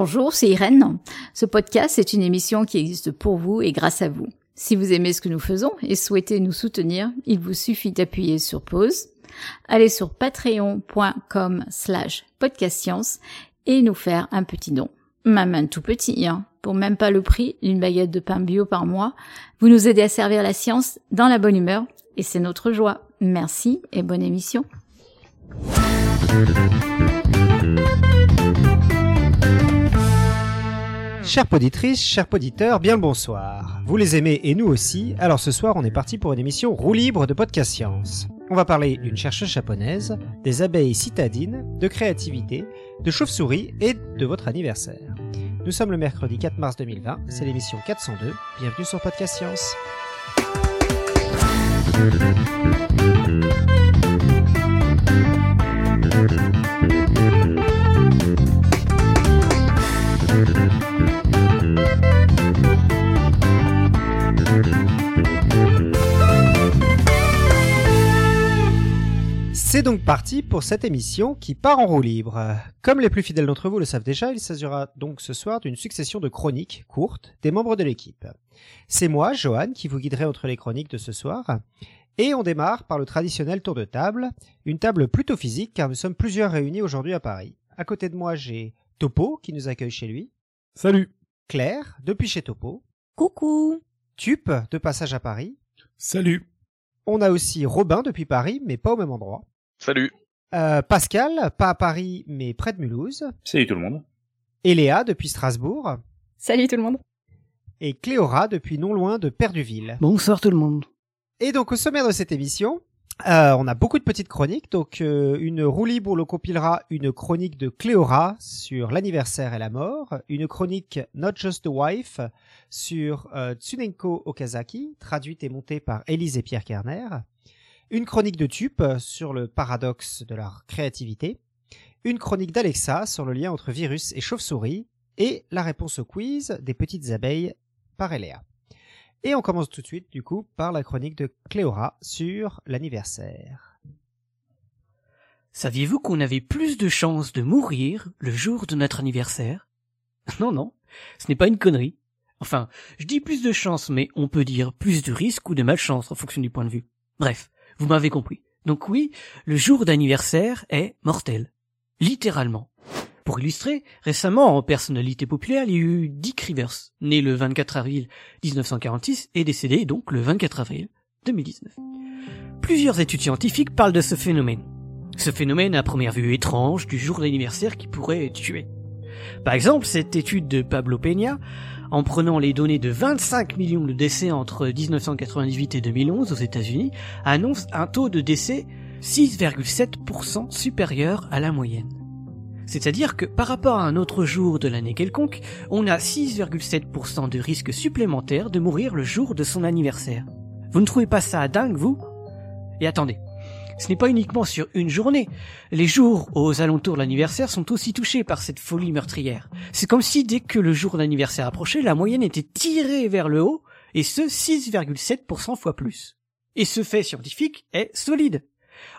Bonjour, c'est Irène. Ce podcast est une émission qui existe pour vous et grâce à vous. Si vous aimez ce que nous faisons et souhaitez nous soutenir, il vous suffit d'appuyer sur pause, aller sur patreon.com slash podcastscience et nous faire un petit don. Même un tout petit, hein, pour même pas le prix d'une baguette de pain bio par mois. Vous nous aidez à servir la science dans la bonne humeur et c'est notre joie. Merci et bonne émission. Chères poditrices, chers poditeurs, bien le bonsoir. Vous les aimez et nous aussi, alors ce soir on est parti pour une émission roue libre de podcast science. On va parler d'une chercheuse japonaise, des abeilles citadines, de créativité, de chauves-souris et de votre anniversaire. Nous sommes le mercredi 4 mars 2020, c'est l'émission 402, bienvenue sur Podcast Science. C'est donc parti pour cette émission qui part en roue libre. Comme les plus fidèles d'entre vous le savent déjà, il s'agira donc ce soir d'une succession de chroniques courtes des membres de l'équipe. C'est moi, Johan, qui vous guiderai entre les chroniques de ce soir. Et on démarre par le traditionnel tour de table, une table plutôt physique car nous sommes plusieurs réunis aujourd'hui à Paris. À côté de moi, j'ai Topo qui nous accueille chez lui. Salut. Claire, depuis chez Topo. Coucou. Tup, de passage à Paris. Salut. On a aussi Robin depuis Paris, mais pas au même endroit. Salut. Euh, Pascal, pas à Paris, mais près de Mulhouse. Salut tout le monde. Et Léa depuis Strasbourg. Salut tout le monde. Et Cléora depuis non loin de Perduville. Bonsoir tout le monde. Et donc au sommaire de cette émission, euh, on a beaucoup de petites chroniques. Donc euh, une roue libre où l'on compilera une chronique de Cléora sur l'anniversaire et la mort, une chronique Not Just a Wife sur euh, Tsunenko Okazaki, traduite et montée par Élise et Pierre Kerner, une chronique de Tup sur le paradoxe de leur créativité, une chronique d'Alexa sur le lien entre virus et chauve-souris, et la réponse au quiz des petites abeilles par Eléa. Et on commence tout de suite, du coup, par la chronique de Cléora sur l'anniversaire. Saviez-vous qu'on avait plus de chances de mourir le jour de notre anniversaire? Non, non, ce n'est pas une connerie. Enfin, je dis plus de chances, mais on peut dire plus de risques ou de malchance en fonction du point de vue. Bref, vous m'avez compris. Donc oui, le jour d'anniversaire est mortel. Littéralement. Pour illustrer, récemment, en personnalité populaire, il y a eu Dick Rivers, né le 24 avril 1946 et décédé donc le 24 avril 2019. Plusieurs études scientifiques parlent de ce phénomène. Ce phénomène à première vue étrange du jour d'anniversaire qui pourrait tuer. Par exemple, cette étude de Pablo Peña, en prenant les données de 25 millions de décès entre 1998 et 2011 aux États-Unis, annonce un taux de décès 6,7% supérieur à la moyenne. C'est-à-dire que par rapport à un autre jour de l'année quelconque, on a 6,7% de risque supplémentaire de mourir le jour de son anniversaire. Vous ne trouvez pas ça dingue, vous? Et attendez, ce n'est pas uniquement sur une journée. Les jours aux alentours de l'anniversaire sont aussi touchés par cette folie meurtrière. C'est comme si dès que le jour d'anniversaire approchait, la moyenne était tirée vers le haut, et ce 6,7% fois plus. Et ce fait scientifique est solide.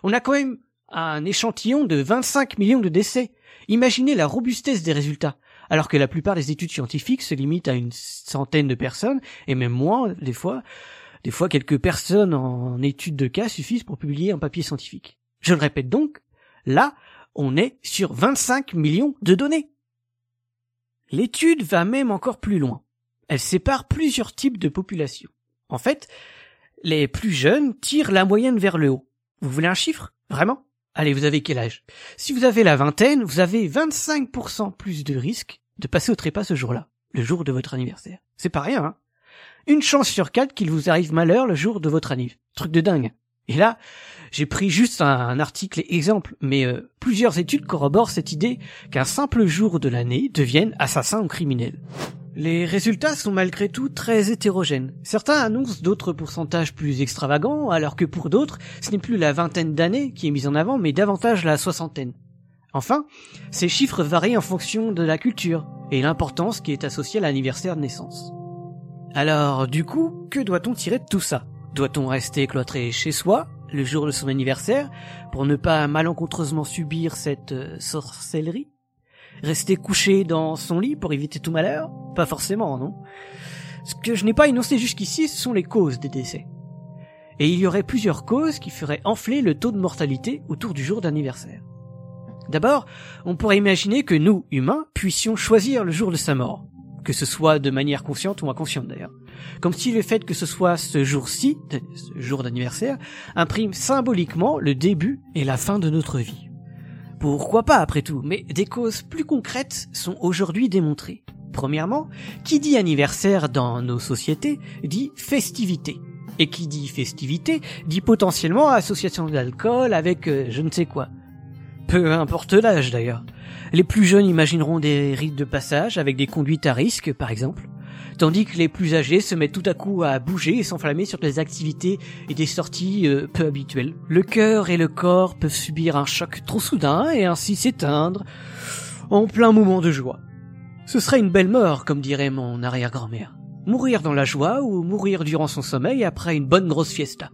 On a quand même un échantillon de 25 millions de décès. Imaginez la robustesse des résultats, alors que la plupart des études scientifiques se limitent à une centaine de personnes, et même moins des fois. Des fois, quelques personnes en études de cas suffisent pour publier un papier scientifique. Je le répète donc, là, on est sur 25 millions de données. L'étude va même encore plus loin. Elle sépare plusieurs types de populations. En fait, les plus jeunes tirent la moyenne vers le haut. Vous voulez un chiffre? Vraiment? Allez, vous avez quel âge? Si vous avez la vingtaine, vous avez 25% plus de risque de passer au trépas ce jour-là, le jour de votre anniversaire. C'est pas rien, hein? Une chance sur quatre qu'il vous arrive malheur le jour de votre anniv. Truc de dingue. Et là, j'ai pris juste un, article exemple, mais euh, plusieurs études corroborent cette idée qu'un simple jour de l'année devienne assassin ou criminel. Les résultats sont malgré tout très hétérogènes. Certains annoncent d'autres pourcentages plus extravagants, alors que pour d'autres, ce n'est plus la vingtaine d'années qui est mise en avant, mais davantage la soixantaine. Enfin, ces chiffres varient en fonction de la culture et l'importance qui est associée à l'anniversaire de naissance. Alors, du coup, que doit-on tirer de tout ça? Doit-on rester cloîtré chez soi le jour de son anniversaire pour ne pas malencontreusement subir cette euh, sorcellerie? Rester couché dans son lit pour éviter tout malheur? Pas forcément, non? Ce que je n'ai pas énoncé jusqu'ici, ce sont les causes des décès. Et il y aurait plusieurs causes qui feraient enfler le taux de mortalité autour du jour d'anniversaire. D'abord, on pourrait imaginer que nous, humains, puissions choisir le jour de sa mort, que ce soit de manière consciente ou inconsciente d'ailleurs. Comme si le fait que ce soit ce jour-ci, ce jour d'anniversaire, imprime symboliquement le début et la fin de notre vie. Pourquoi pas après tout, mais des causes plus concrètes sont aujourd'hui démontrées. Premièrement, qui dit anniversaire dans nos sociétés dit festivité. Et qui dit festivité dit potentiellement association d'alcool avec euh, je ne sais quoi. Peu importe l'âge d'ailleurs. Les plus jeunes imagineront des rites de passage avec des conduites à risque par exemple, tandis que les plus âgés se mettent tout à coup à bouger et s'enflammer sur des activités et des sorties euh, peu habituelles. Le cœur et le corps peuvent subir un choc trop soudain et ainsi s'éteindre en plein moment de joie. Ce serait une belle mort, comme dirait mon arrière-grand-mère. Mourir dans la joie ou mourir durant son sommeil après une bonne grosse fiesta.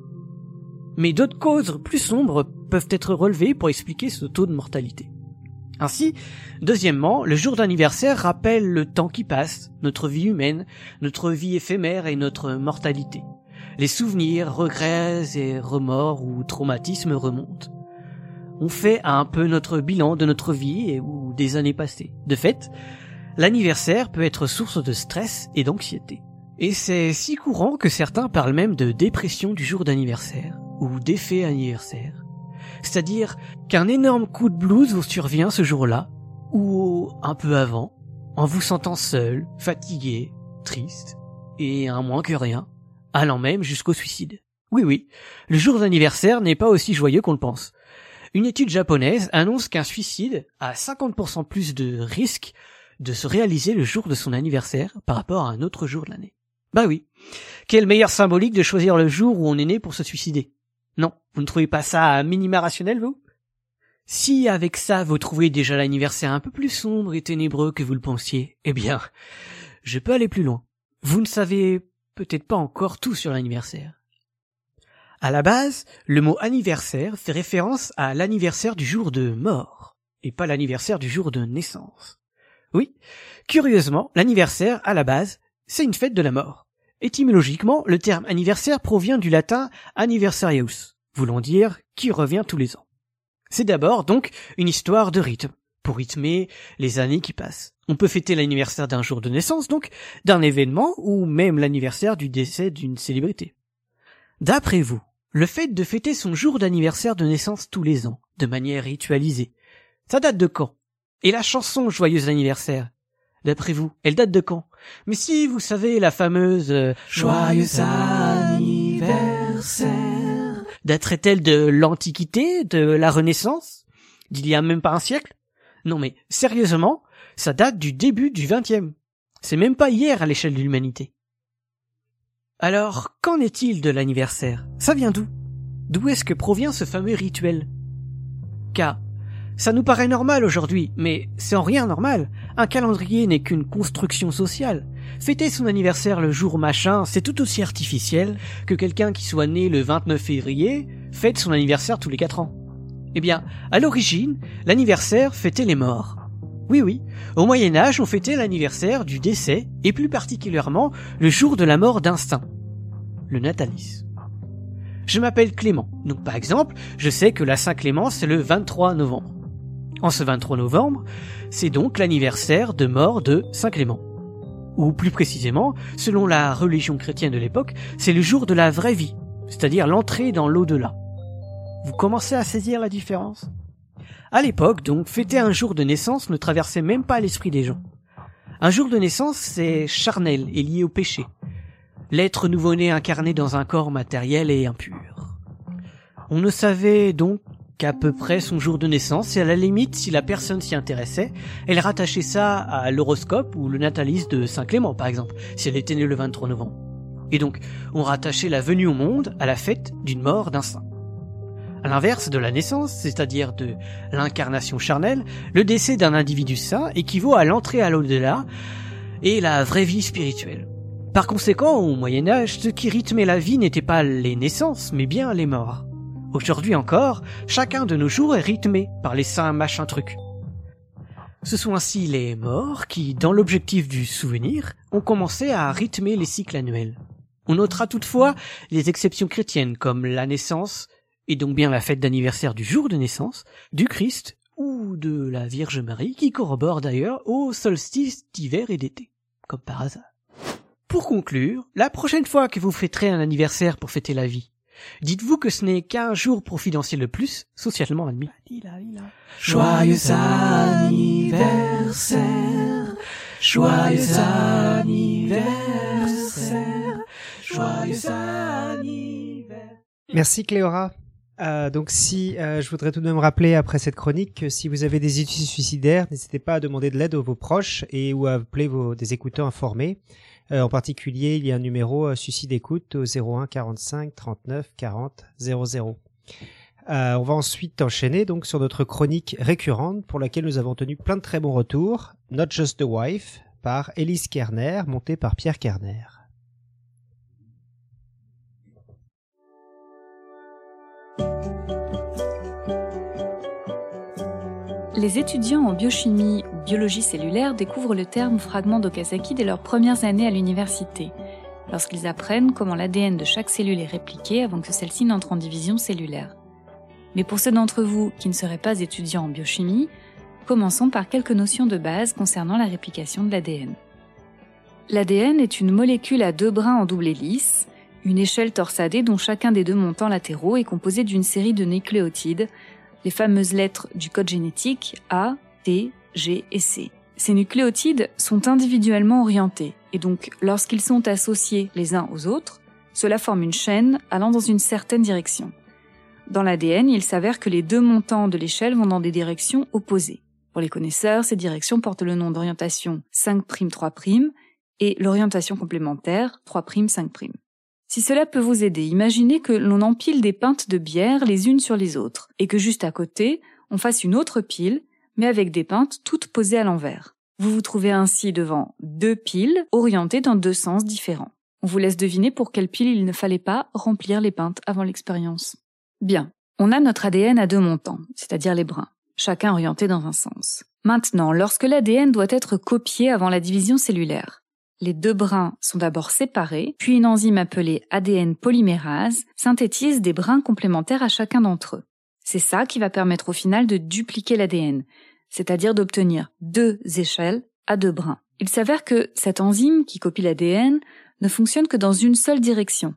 Mais d'autres causes plus sombres peuvent être relevées pour expliquer ce taux de mortalité. Ainsi, deuxièmement, le jour d'anniversaire rappelle le temps qui passe, notre vie humaine, notre vie éphémère et notre mortalité. Les souvenirs, regrets et remords ou traumatismes remontent. On fait un peu notre bilan de notre vie et ou des années passées. De fait, l'anniversaire peut être source de stress et d'anxiété. Et c'est si courant que certains parlent même de dépression du jour d'anniversaire ou d'effet anniversaire. C'est-à-dire qu'un énorme coup de blues vous survient ce jour-là, ou un peu avant, en vous sentant seul, fatigué, triste, et un moins que rien, allant même jusqu'au suicide. Oui oui, le jour d'anniversaire n'est pas aussi joyeux qu'on le pense. Une étude japonaise annonce qu'un suicide a 50% plus de risque de se réaliser le jour de son anniversaire par rapport à un autre jour de l'année. Bah oui. Quelle meilleure symbolique de choisir le jour où on est né pour se suicider? Non, vous ne trouvez pas ça minima rationnel, vous? Si avec ça vous trouvez déjà l'anniversaire un peu plus sombre et ténébreux que vous le pensiez, eh bien, je peux aller plus loin. Vous ne savez peut-être pas encore tout sur l'anniversaire. À la base, le mot anniversaire fait référence à l'anniversaire du jour de mort, et pas l'anniversaire du jour de naissance. Oui, curieusement, l'anniversaire, à la base, c'est une fête de la mort. Étymologiquement, le terme anniversaire provient du latin anniversarius, voulant dire qui revient tous les ans. C'est d'abord donc une histoire de rythme, pour rythmer les années qui passent. On peut fêter l'anniversaire d'un jour de naissance, donc d'un événement, ou même l'anniversaire du décès d'une célébrité. D'après vous, le fait de fêter son jour d'anniversaire de naissance tous les ans, de manière ritualisée, ça date de quand? Et la chanson Joyeux anniversaire, D'après vous, elle date de quand? Mais si vous savez la fameuse euh, Joyeux anniversaire. Daterait-elle de l'Antiquité, de la Renaissance, d'il y a même pas un siècle? Non mais sérieusement, ça date du début du XXe. C'est même pas hier à l'échelle de l'humanité. Alors, qu'en est-il de l'anniversaire? Ça vient d'où? D'où est-ce que provient ce fameux rituel? Car ça nous paraît normal aujourd'hui, mais c'est en rien normal. Un calendrier n'est qu'une construction sociale. Fêter son anniversaire le jour machin, c'est tout aussi artificiel que quelqu'un qui soit né le 29 février fête son anniversaire tous les 4 ans. Eh bien, à l'origine, l'anniversaire fêtait les morts. Oui oui, au Moyen Âge on fêtait l'anniversaire du décès, et plus particulièrement le jour de la mort d'un saint, le natalis. Je m'appelle Clément, donc par exemple, je sais que la Saint-Clément c'est le 23 novembre. En ce 23 novembre, c'est donc l'anniversaire de mort de Saint Clément. Ou plus précisément, selon la religion chrétienne de l'époque, c'est le jour de la vraie vie, c'est-à-dire l'entrée dans l'au-delà. Vous commencez à saisir la différence? À l'époque, donc, fêter un jour de naissance ne traversait même pas l'esprit des gens. Un jour de naissance, c'est charnel et lié au péché. L'être nouveau-né incarné dans un corps matériel et impur. On ne savait donc qu'à peu près son jour de naissance et à la limite, si la personne s'y intéressait, elle rattachait ça à l'horoscope ou le natalisme de Saint Clément par exemple, si elle était née le 23 novembre. Et donc, on rattachait la venue au monde à la fête d'une mort d'un saint. À l'inverse de la naissance, c'est-à-dire de l'incarnation charnelle, le décès d'un individu saint équivaut à l'entrée à l'au-delà et la vraie vie spirituelle. Par conséquent, au Moyen Âge, ce qui rythmait la vie n'était pas les naissances, mais bien les morts. Aujourd'hui encore, chacun de nos jours est rythmé par les saints machin trucs. Ce sont ainsi les morts qui, dans l'objectif du souvenir, ont commencé à rythmer les cycles annuels. On notera toutefois les exceptions chrétiennes comme la naissance, et donc bien la fête d'anniversaire du jour de naissance, du Christ ou de la Vierge Marie, qui corrobore d'ailleurs au solstice d'hiver et d'été, comme par hasard. Pour conclure, la prochaine fois que vous fêterez un anniversaire pour fêter la vie, dites-vous que ce n'est qu'un jour profidentiel de plus, socialement admis. Joyeux anniversaire, joyeux anniversaire, joyeux anniversaire. Merci Cléora. Euh, donc si euh, je voudrais tout de même rappeler après cette chronique que si vous avez des idées suicidaires, n'hésitez pas à demander de l'aide à vos proches et ou à appeler vos des écouteurs informés. Euh, en particulier, il y a un numéro euh, suicide écoute au 01 45 39 40 00. Euh, on va ensuite enchaîner donc sur notre chronique récurrente pour laquelle nous avons tenu plein de très bons retours. Not Just the Wife par Elise Kerner, montée par Pierre Kerner. Les étudiants en biochimie biologie cellulaire découvrent le terme fragment d'Okazaki dès leurs premières années à l'université, lorsqu'ils apprennent comment l'ADN de chaque cellule est répliqué avant que celle-ci n'entre en division cellulaire. Mais pour ceux d'entre vous qui ne seraient pas étudiants en biochimie, commençons par quelques notions de base concernant la réplication de l'ADN. L'ADN est une molécule à deux brins en double hélice, une échelle torsadée dont chacun des deux montants latéraux est composé d'une série de nucléotides les fameuses lettres du code génétique A, T, G et C. Ces nucléotides sont individuellement orientés, et donc lorsqu'ils sont associés les uns aux autres, cela forme une chaîne allant dans une certaine direction. Dans l'ADN, il s'avère que les deux montants de l'échelle vont dans des directions opposées. Pour les connaisseurs, ces directions portent le nom d'orientation 5'3' et l'orientation complémentaire 3'5'. Si cela peut vous aider, imaginez que l'on empile des pintes de bière les unes sur les autres, et que juste à côté, on fasse une autre pile, mais avec des pintes toutes posées à l'envers. Vous vous trouvez ainsi devant deux piles orientées dans deux sens différents. On vous laisse deviner pour quelle pile il ne fallait pas remplir les pintes avant l'expérience. Bien, on a notre ADN à deux montants, c'est-à-dire les brins, chacun orienté dans un sens. Maintenant, lorsque l'ADN doit être copié avant la division cellulaire, les deux brins sont d'abord séparés, puis une enzyme appelée ADN polymérase synthétise des brins complémentaires à chacun d'entre eux. C'est ça qui va permettre au final de dupliquer l'ADN, c'est-à-dire d'obtenir deux échelles à deux brins. Il s'avère que cette enzyme qui copie l'ADN ne fonctionne que dans une seule direction.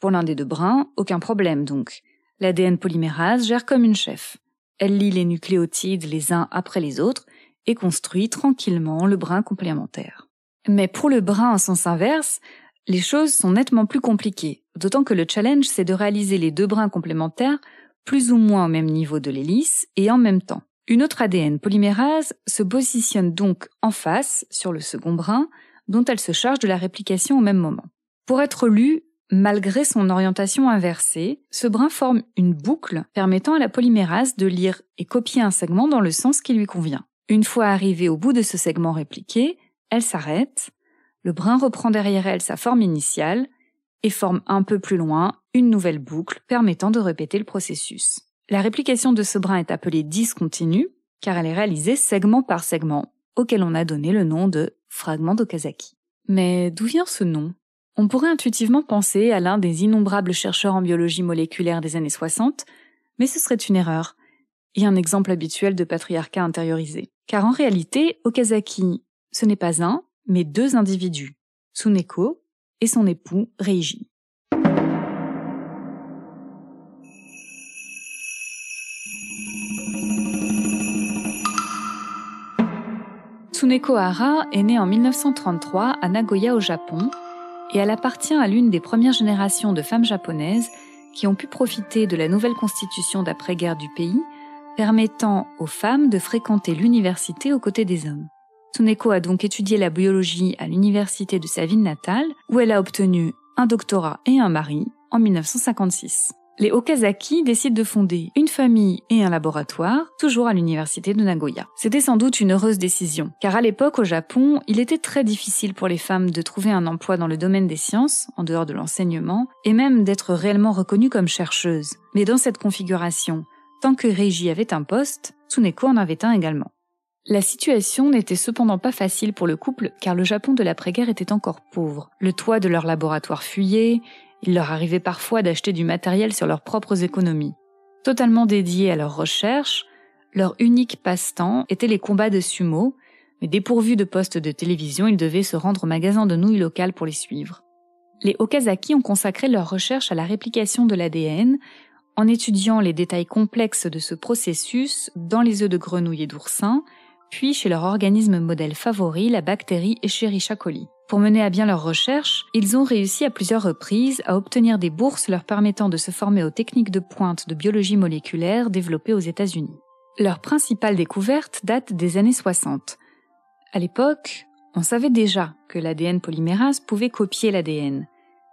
Pour l'un des deux brins, aucun problème donc. L'ADN polymérase gère comme une chef. Elle lie les nucléotides les uns après les autres et construit tranquillement le brin complémentaire. Mais pour le brin en sens inverse, les choses sont nettement plus compliquées, d'autant que le challenge c'est de réaliser les deux brins complémentaires plus ou moins au même niveau de l'hélice et en même temps. Une autre ADN polymérase se positionne donc en face sur le second brin dont elle se charge de la réplication au même moment. Pour être lu, malgré son orientation inversée, ce brin forme une boucle permettant à la polymérase de lire et copier un segment dans le sens qui lui convient. Une fois arrivé au bout de ce segment répliqué, elle s'arrête, le brin reprend derrière elle sa forme initiale et forme un peu plus loin une nouvelle boucle permettant de répéter le processus. La réplication de ce brin est appelée discontinue car elle est réalisée segment par segment, auquel on a donné le nom de fragment d'Okazaki. Mais d'où vient ce nom? On pourrait intuitivement penser à l'un des innombrables chercheurs en biologie moléculaire des années 60, mais ce serait une erreur, et un exemple habituel de patriarcat intériorisé. Car en réalité, Okazaki ce n'est pas un, mais deux individus, Tsuneko et son époux Reiji. Tsuneko Hara est née en 1933 à Nagoya au Japon et elle appartient à l'une des premières générations de femmes japonaises qui ont pu profiter de la nouvelle constitution d'après-guerre du pays, permettant aux femmes de fréquenter l'université aux côtés des hommes. Tsuneko a donc étudié la biologie à l'université de sa ville natale, où elle a obtenu un doctorat et un mari en 1956. Les Okazaki décident de fonder une famille et un laboratoire, toujours à l'université de Nagoya. C'était sans doute une heureuse décision, car à l'époque au Japon, il était très difficile pour les femmes de trouver un emploi dans le domaine des sciences, en dehors de l'enseignement, et même d'être réellement reconnues comme chercheuses. Mais dans cette configuration, tant que Reiji avait un poste, Tsuneko en avait un également. La situation n'était cependant pas facile pour le couple car le Japon de l'après-guerre était encore pauvre. Le toit de leur laboratoire fuyait, il leur arrivait parfois d'acheter du matériel sur leurs propres économies. Totalement dédiés à leurs recherches, leur unique passe-temps était les combats de sumo, mais dépourvus de postes de télévision, ils devaient se rendre au magasin de nouilles locales pour les suivre. Les Okazaki ont consacré leurs recherches à la réplication de l'ADN en étudiant les détails complexes de ce processus dans les œufs de grenouille et d'oursin, puis chez leur organisme modèle favori, la bactérie Escherichia coli. Pour mener à bien leurs recherches, ils ont réussi à plusieurs reprises à obtenir des bourses leur permettant de se former aux techniques de pointe de biologie moléculaire développées aux États-Unis. Leur principale découverte date des années 60. À l'époque, on savait déjà que l'ADN polymérase pouvait copier l'ADN,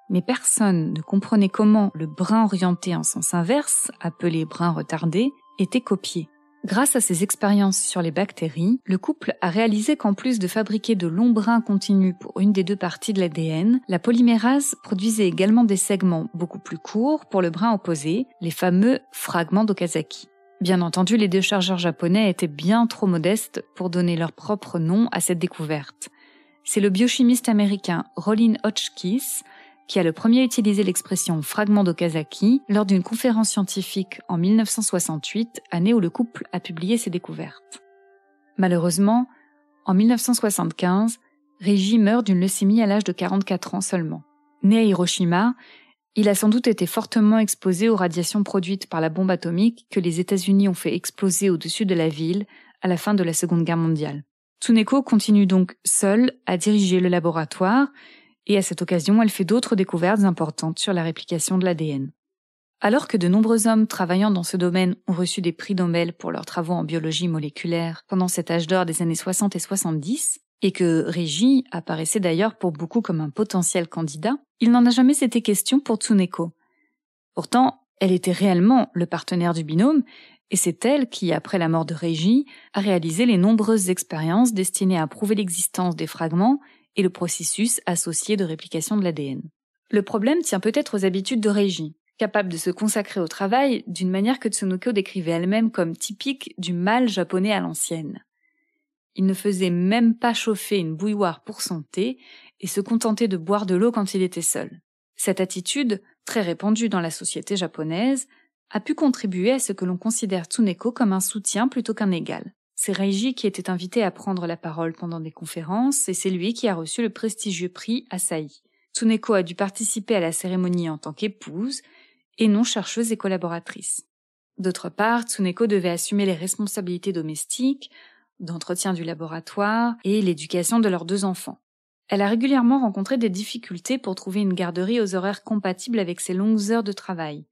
mais personne ne comprenait comment le brin orienté en sens inverse, appelé brin retardé, était copié. Grâce à ses expériences sur les bactéries, le couple a réalisé qu'en plus de fabriquer de longs brins continus pour une des deux parties de l'ADN, la polymérase produisait également des segments beaucoup plus courts pour le brin opposé, les fameux fragments d'Okazaki. Bien entendu, les deux chercheurs japonais étaient bien trop modestes pour donner leur propre nom à cette découverte. C'est le biochimiste américain Rollin Hotchkiss qui a le premier utilisé l'expression fragment d'Okazaki lors d'une conférence scientifique en 1968, année où le couple a publié ses découvertes. Malheureusement, en 1975, Reggie meurt d'une leucémie à l'âge de 44 ans seulement. Né à Hiroshima, il a sans doute été fortement exposé aux radiations produites par la bombe atomique que les États-Unis ont fait exploser au-dessus de la ville à la fin de la Seconde Guerre mondiale. Tsuneko continue donc seule à diriger le laboratoire et à cette occasion, elle fait d'autres découvertes importantes sur la réplication de l'ADN. Alors que de nombreux hommes travaillant dans ce domaine ont reçu des prix Nobel pour leurs travaux en biologie moléculaire pendant cet âge d'or des années 60 et 70, et que Régie apparaissait d'ailleurs pour beaucoup comme un potentiel candidat, il n'en a jamais été question pour Tsuneko. Pourtant, elle était réellement le partenaire du binôme, et c'est elle qui, après la mort de Régie, a réalisé les nombreuses expériences destinées à prouver l'existence des fragments et le processus associé de réplication de l'ADN. Le problème tient peut-être aux habitudes de Régie, capable de se consacrer au travail d'une manière que Tsunoko décrivait elle-même comme typique du mal japonais à l'ancienne. Il ne faisait même pas chauffer une bouilloire pour son thé et se contentait de boire de l'eau quand il était seul. Cette attitude, très répandue dans la société japonaise, a pu contribuer à ce que l'on considère Tsuneko comme un soutien plutôt qu'un égal. C'est Reiji qui était invité à prendre la parole pendant des conférences et c'est lui qui a reçu le prestigieux prix Asahi. Tsuneko a dû participer à la cérémonie en tant qu'épouse et non chercheuse et collaboratrice. D'autre part, Tsuneko devait assumer les responsabilités domestiques, d'entretien du laboratoire et l'éducation de leurs deux enfants. Elle a régulièrement rencontré des difficultés pour trouver une garderie aux horaires compatibles avec ses longues heures de travail.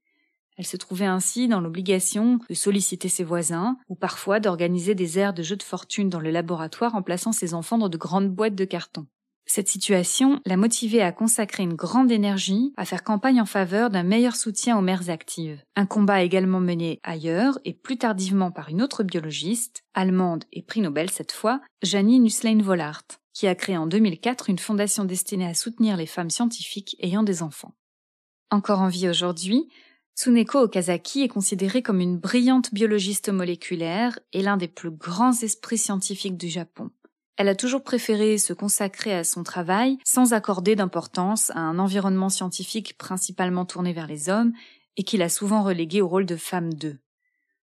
Elle se trouvait ainsi dans l'obligation de solliciter ses voisins, ou parfois d'organiser des aires de jeux de fortune dans le laboratoire en plaçant ses enfants dans de grandes boîtes de carton. Cette situation l'a motivée à consacrer une grande énergie à faire campagne en faveur d'un meilleur soutien aux mères actives. Un combat également mené ailleurs et plus tardivement par une autre biologiste, allemande et prix Nobel cette fois, Janine Nusslein-Vollart, qui a créé en 2004 une fondation destinée à soutenir les femmes scientifiques ayant des enfants. Encore en vie aujourd'hui, Tsuneko Okazaki est considérée comme une brillante biologiste moléculaire et l'un des plus grands esprits scientifiques du Japon. Elle a toujours préféré se consacrer à son travail sans accorder d'importance à un environnement scientifique principalement tourné vers les hommes et qu'il a souvent relégué au rôle de femme d'eux.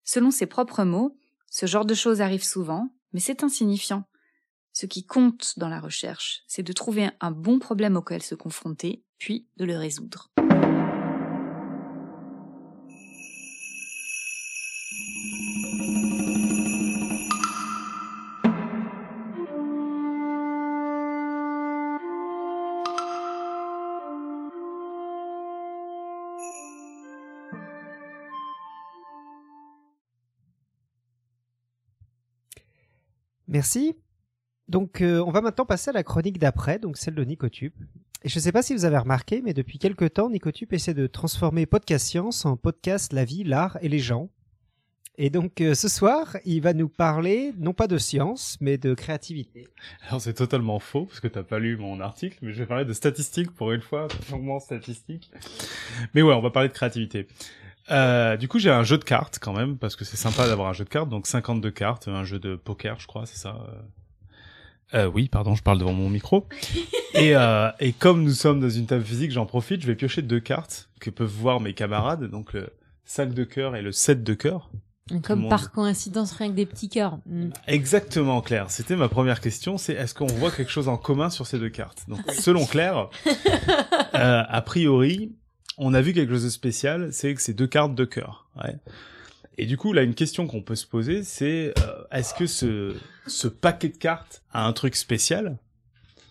Selon ses propres mots, ce genre de choses arrive souvent, mais c'est insignifiant. Ce qui compte dans la recherche, c'est de trouver un bon problème auquel se confronter, puis de le résoudre. Merci. Donc, euh, on va maintenant passer à la chronique d'après, donc celle de Nicotube. Et je ne sais pas si vous avez remarqué, mais depuis quelques temps, Nicotube essaie de transformer Podcast Science en podcast La vie, l'art et les gens. Et donc, euh, ce soir, il va nous parler, non pas de science, mais de créativité. Alors, c'est totalement faux, parce que t'as pas lu mon article, mais je vais parler de statistiques pour une fois, purement statistiques. Mais ouais, on va parler de créativité. Euh, du coup, j'ai un jeu de cartes quand même parce que c'est sympa d'avoir un jeu de cartes. Donc 52 cartes, un jeu de poker, je crois, c'est ça. euh. Euh, oui, pardon, je parle devant mon micro. et, euh, et comme nous sommes dans une table physique, j'en profite, je vais piocher deux cartes que peuvent voir mes camarades. Donc le 5 de cœur et le 7 de cœur. Comme monde. par coïncidence, rien que des petits cœurs. Mm. Exactement, Claire. C'était ma première question. C'est est-ce qu'on voit quelque chose en commun sur ces deux cartes? Donc, selon Claire, euh, a priori, on a vu quelque chose de spécial. C'est que c'est deux cartes de cœur. Ouais. Et du coup, là, une question qu'on peut se poser, c'est euh, est-ce que ce ce paquet de cartes a un truc spécial?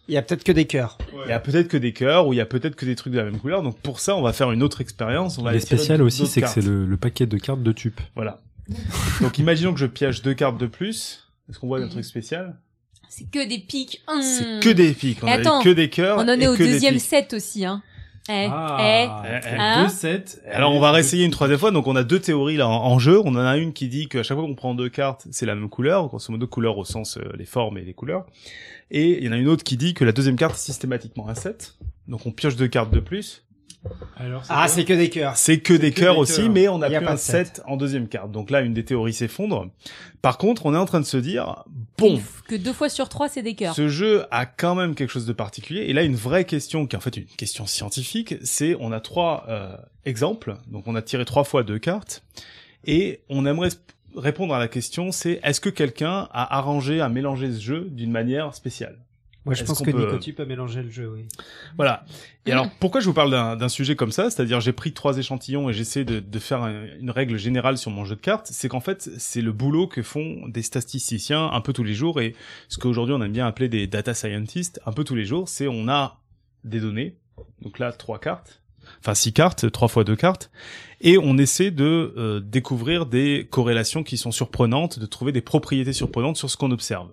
Il y a peut-être que des cœurs. Il y a peut-être que des cœurs ou il y a peut-être que des trucs de la même couleur. Donc pour ça, on va faire une autre expérience. On va Les spécial aussi, c'est que c'est le, le paquet de cartes de tube. Voilà. Donc imaginons que je piège deux cartes de plus. Est-ce qu'on voit un truc spécial? C'est que des pics. C'est Mm. que des piques. On Et a attends, que des cœurs. On en est au deuxième set aussi, hein. Eh, Ah. Eh, eh, Hein Deux sets. Alors on va réessayer une troisième fois. Donc on a deux théories là en, en jeu. On en a une qui dit qu'à chaque fois qu'on prend deux cartes, c'est la même couleur, grosso modo couleur au sens euh, les formes et les couleurs. Et il y en a une autre qui dit que la deuxième carte est systématiquement un 7. Donc on pioche deux cartes de plus. Alors, Ah, c'est que des cœurs. C'est que des cœurs aussi, cœurs. mais on a a un de sept. 7 en deuxième carte. Donc là, une des théories s'effondre. Par contre, on est en train de se dire, bon, Que deux fois sur trois, c'est des cœurs. ce jeu a quand même quelque chose de particulier. Et là, une vraie question, qui est en fait une question scientifique, c'est on a trois euh, exemples. Donc on a tiré trois fois deux cartes. Et on aimerait répondre à la question, c'est est-ce que quelqu'un a arrangé, a mélangé ce jeu d'une manière spéciale? Moi, je Est-ce pense qu'on que peut- Nicotu peut mélanger le jeu, oui. Voilà. Et alors, pourquoi je vous parle d'un d'un sujet comme ça? C'est-à-dire, j'ai pris trois échantillons et j'essaie de, de faire un- une règle générale sur mon jeu de cartes. C'est qu'en fait, c'est le boulot que font des statisticiens un peu tous les jours et ce qu'aujourd'hui on aime bien appeler des data scientists un peu tous les jours. C'est on a des données. Donc là, trois cartes. Enfin, six cartes, trois fois deux cartes. Et on essaie de euh, découvrir des corrélations qui sont surprenantes, de trouver des propriétés surprenantes sur ce qu'on observe.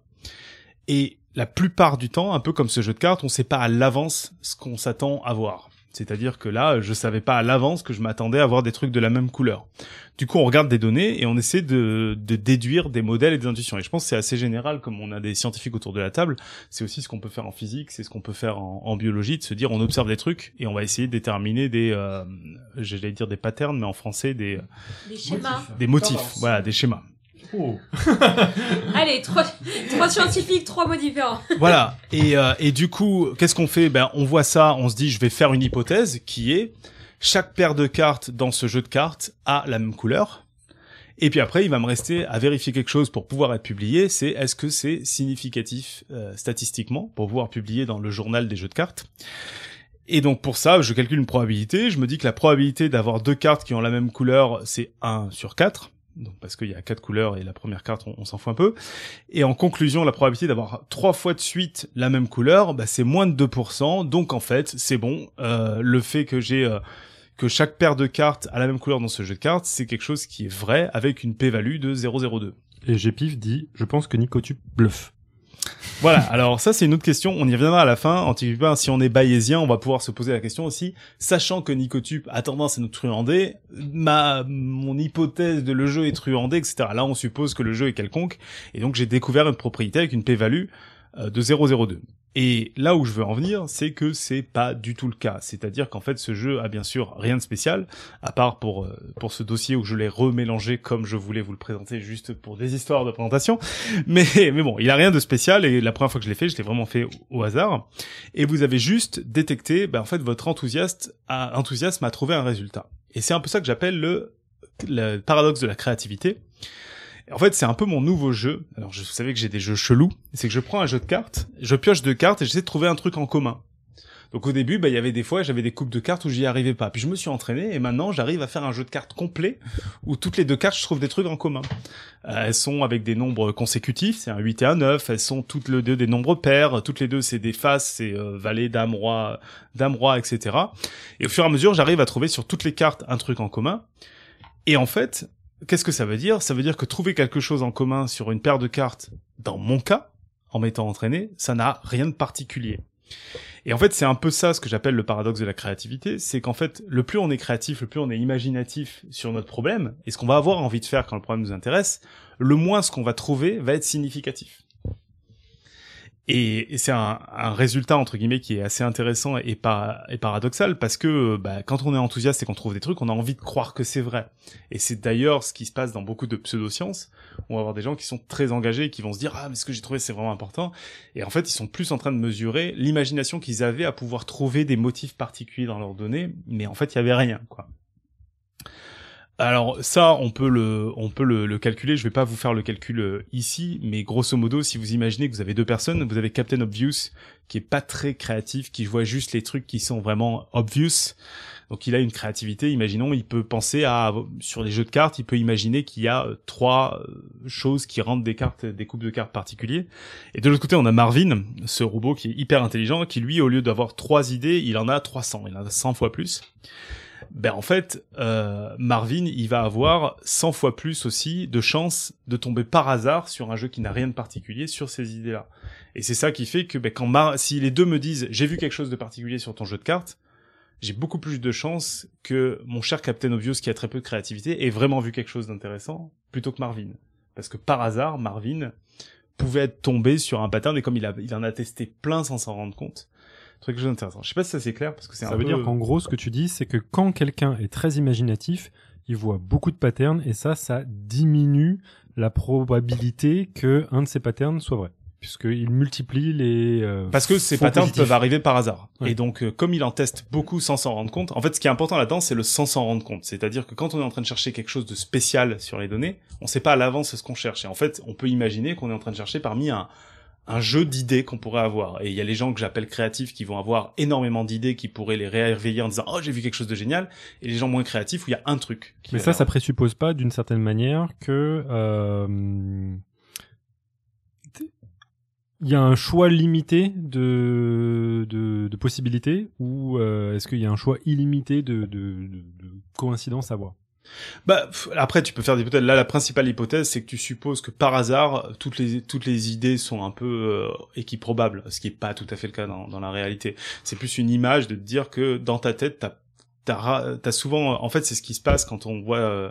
Et la plupart du temps, un peu comme ce jeu de cartes, on sait pas à l'avance ce qu'on s'attend à voir. C'est-à-dire que là, je savais pas à l'avance que je m'attendais à voir des trucs de la même couleur. Du coup, on regarde des données et on essaie de, de déduire des modèles et des intuitions. Et je pense que c'est assez général, comme on a des scientifiques autour de la table. C'est aussi ce qu'on peut faire en physique, c'est ce qu'on peut faire en, en biologie, de se dire on observe des trucs et on va essayer de déterminer des, euh, j'allais dire des patterns, mais en français des, Des schémas. des motifs, voilà, des schémas. Oh. Allez, trois, trois scientifiques, trois mots différents. voilà. Et, euh, et du coup, qu'est-ce qu'on fait? Ben, on voit ça, on se dit, je vais faire une hypothèse qui est chaque paire de cartes dans ce jeu de cartes a la même couleur. Et puis après, il va me rester à vérifier quelque chose pour pouvoir être publié. C'est est-ce que c'est significatif euh, statistiquement pour pouvoir publier dans le journal des jeux de cartes? Et donc pour ça, je calcule une probabilité. Je me dis que la probabilité d'avoir deux cartes qui ont la même couleur, c'est 1 sur 4. Donc parce qu'il y a quatre couleurs et la première carte, on, s'en fout un peu. Et en conclusion, la probabilité d'avoir trois fois de suite la même couleur, bah, c'est moins de 2%. Donc en fait, c'est bon. Euh, le fait que j'ai euh, que chaque paire de cartes a la même couleur dans ce jeu de cartes, c'est quelque chose qui est vrai avec une p-value de 0,02. Et GPIF dit, je pense que Nicotube bluffe. Voilà, alors ça c'est une autre question, on y reviendra à la fin. Un, si on est bayésien, on va pouvoir se poser la question aussi, sachant que Nicotube a tendance à nous truander, ma mon hypothèse de le jeu est truandé, etc. Là on suppose que le jeu est quelconque, et donc j'ai découvert une propriété avec une p-value euh, de 0,02. Et là où je veux en venir, c'est que c'est pas du tout le cas. C'est-à-dire qu'en fait, ce jeu a bien sûr rien de spécial, à part pour euh, pour ce dossier où je l'ai remélangé comme je voulais vous le présenter, juste pour des histoires de présentation. Mais mais bon, il a rien de spécial. Et la première fois que je l'ai fait, je l'ai vraiment fait au, hasard. Et vous avez juste détecté, ben, en fait, votre enthousiasme a, enthousiasme à trouver un résultat. Et c'est un peu ça que j'appelle le le paradoxe de la créativité. En fait, c'est un peu mon nouveau jeu. Alors, je, vous savez que j'ai des jeux chelous. C'est que je prends un jeu de cartes, je pioche deux cartes et j'essaie de trouver un truc en commun. Donc au début, bah, il y avait des fois, j'avais des coupes de cartes où j'y arrivais pas. Puis je me suis entraîné et maintenant, j'arrive à faire un jeu de cartes complet où toutes les deux cartes, je trouve des trucs en commun. Euh, elles sont avec des nombres consécutifs, c'est un 8 et un 9. Elles sont toutes les deux des nombres pairs. Toutes les deux, c'est des faces, c'est euh, valet, dame, roi, dame, roi, etc. Et au fur et à mesure, j'arrive à trouver sur toutes les cartes un truc en commun. Et en fait, qu'est-ce que ça veut dire? Ça veut dire que trouver quelque chose en commun sur une paire de cartes, dans mon cas, en m'étant entraîné, ça n'a rien de particulier. Et en fait, c'est un peu ça ce que j'appelle le paradoxe de la créativité, c'est qu'en fait, le plus on est créatif, le plus on est imaginatif sur notre problème, et ce qu'on va avoir envie de faire quand le problème nous intéresse, le moins ce qu'on va trouver va être significatif. Et, c'est un, un résultat entre guillemets qui est assez intéressant et paradoxal parce que bah, quand on est enthousiaste et qu'on trouve des trucs, on a envie de croire que c'est vrai. Et c'est d'ailleurs ce qui se passe dans beaucoup de pseudosciences. On va avoir des gens qui sont très engagés et qui vont se dire ah mais ce que j'ai trouvé c'est vraiment important. Et en fait ils sont plus en train de mesurer l'imagination qu'ils avaient à pouvoir trouver des motifs particuliers dans leurs données, mais en fait il y avait rien quoi. Alors ça, on peut le, on peut le, le calculer. Je vais pas vous faire le calcul euh, ici, mais grosso modo, si vous imaginez que vous avez deux personnes, vous avez Captain Obvious qui est pas très créatif, qui voit juste les trucs qui sont vraiment obvious. Donc il a une créativité. Imaginons, il peut penser à sur les jeux de cartes, il peut imaginer qu'il y a euh, trois euh, choses qui rendent des cartes, des coupes de cartes particuliers. Et de l'autre côté, on a Marvin, ce robot qui est hyper intelligent, qui lui, au lieu d'avoir trois idées, il en a 300, il en a 100 fois plus ben en fait, euh, Marvin, il va avoir 100 fois plus aussi de chances de tomber par hasard sur un jeu qui n'a rien de particulier sur ces idées-là. Et c'est ça qui fait que ben, quand si les deux me disent j'ai vu quelque chose de particulier sur ton jeu de cartes, j'ai beaucoup plus de chances que mon cher Captain Obvious qui a très peu de créativité ait vraiment vu quelque chose d'intéressant plutôt que Marvin. Parce que par hasard, Marvin pouvait être tombé sur un pattern et comme il, a, il en a testé plein sans s'en rendre compte, truc chose intéressant. Je sais pas si ça c'est clair parce que c'est Ça un veut peu... dire qu'en gros, ce que tu dis, c'est que quand quelqu'un est très imaginatif, il voit beaucoup de patterns et ça, ça diminue la probabilité que un de ces patterns soit vrai, puisqu'il multiplie les. euh, Parce que ces patterns positifs. peuvent arriver par hasard. Ouais. Et donc, euh, comme il en teste beaucoup sans s'en rendre compte, en fait, ce qui est important là-dedans, c'est le sans s'en rendre compte. C'est-à-dire que quand on est en train de chercher quelque chose de spécial sur les données, on sait pas à l'avance ce qu'on cherche. Et en fait, on peut imaginer qu'on est en train de chercher parmi un, un jeu d'idées qu'on pourrait avoir. Et il y a les gens que j'appelle créatifs qui vont avoir énormément d'idées qui pourraient les réveiller en disant, oh, j'ai vu quelque chose de génial. Et les gens moins créatifs où il y a un truc. qui Mais ça, ça présuppose pas d'une certaine manière que euh, il y a un choix limité de, de, de possibilités ou euh, est-ce qu'il y a un choix illimité de, de, de, de coïncidences à voir Bah après tu peux faire des hypothèses. Là la principale hypothèse c'est que tu supposes que par hasard toutes les toutes les idées sont un peu euh, équiprobables, ce qui est pas tout à fait le cas dans, dans la réalité. C'est plus une image de te dire que dans ta tête t'as t'as souvent en fait c'est ce qui se passe quand on voit euh,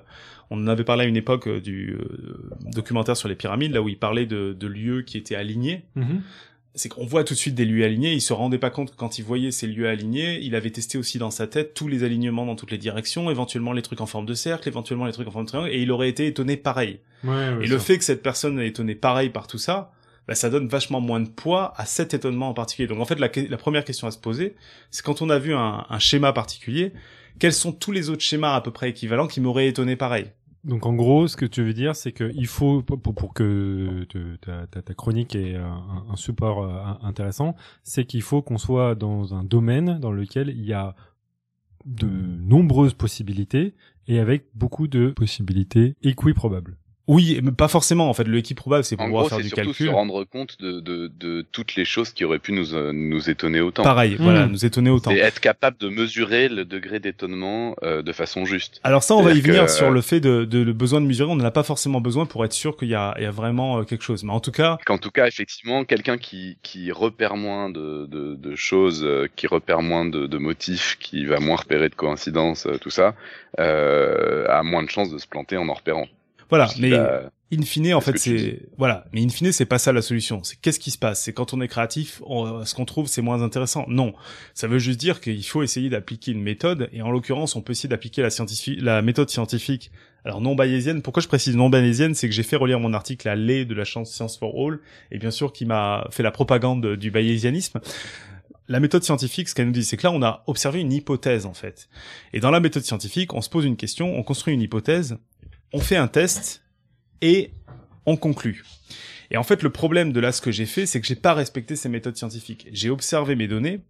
on avait parlé à une époque euh, du euh, documentaire sur les pyramides là où il parlait de, de lieux qui étaient alignés c'est qu'on voit tout de suite des lieux alignés. Il se rendait pas compte que quand il voyait ces lieux alignés, il avait testé aussi dans sa tête tous les alignements dans toutes les directions, éventuellement les trucs en forme de cercle, éventuellement les trucs en forme de triangle, et il aurait été étonné pareil. et le fait que cette personne ait étonné pareil par tout ça, bah, ça donne vachement moins de poids à cet étonnement en particulier. Donc en fait, la, que- la première question à se poser, c'est quand on a vu un, un schéma particulier, quels sont tous les autres schémas à peu près équivalents qui m'auraient étonné pareil? Donc en gros, ce que tu veux dire, c'est qu'il faut pour, que ta, ta, chronique ait un, un support euh, intéressant, c'est qu'il faut qu'on soit dans un domaine dans lequel il y a de nombreuses possibilités et avec beaucoup de possibilités équiprobables. Oui, mais pas forcément. En fait, le équipe probable, c'est pour En pouvoir gros, faire c'est du surtout calcul. se rendre compte de, de, de toutes les choses qui auraient pu nous, euh, nous étonner autant. Pareil, Hmm. voilà, nous étonner autant. C'est être capable de mesurer le degré d'étonnement euh, de façon juste. Alors ça, on va y venir que- sur le fait de, de le besoin de mesurer. On n'en a pas forcément besoin pour être sûr qu'il y a, il y a vraiment euh, quelque chose. Mais en tout cas, Qu'en tout cas, effectivement, quelqu'un qui, qui repère moins de, de, de choses, euh, qui repère moins de, de motifs, qui va moins repérer de coïncidences, euh, tout ça, euh, a moins de chances de se planter en en repérant. Voilà. Mais in fine, en fait, tu c'est voilà. Mais in fine, c'est pas ça la solution. C'est qu'est-ce qui se passe? C'est quand on est créatif, on- ce qu'on trouve, c'est moins intéressant. Non, ça veut juste dire qu'il faut essayer d'appliquer une méthode. Et en l'occurrence, on peut essayer d'appliquer la scientifique, la méthode scientifique. Alors non bayésienne. Pourquoi je précise non bayésienne? C'est que j'ai fait relire mon article à Lay de la chance Science for All, et bien sûr, qui m'a fait la propagande du bayésianisme. La méthode scientifique, ce qu'elle nous dit, c'est que là, on a observé une hypothèse, en fait. Et dans la méthode scientifique, on se pose une question, on construit une hypothèse, on fait un test, et on conclut. Et en fait, le problème de là, ce que j'ai fait, c'est que j'ai pas respecté ces méthodes scientifiques. J'ai observé mes données,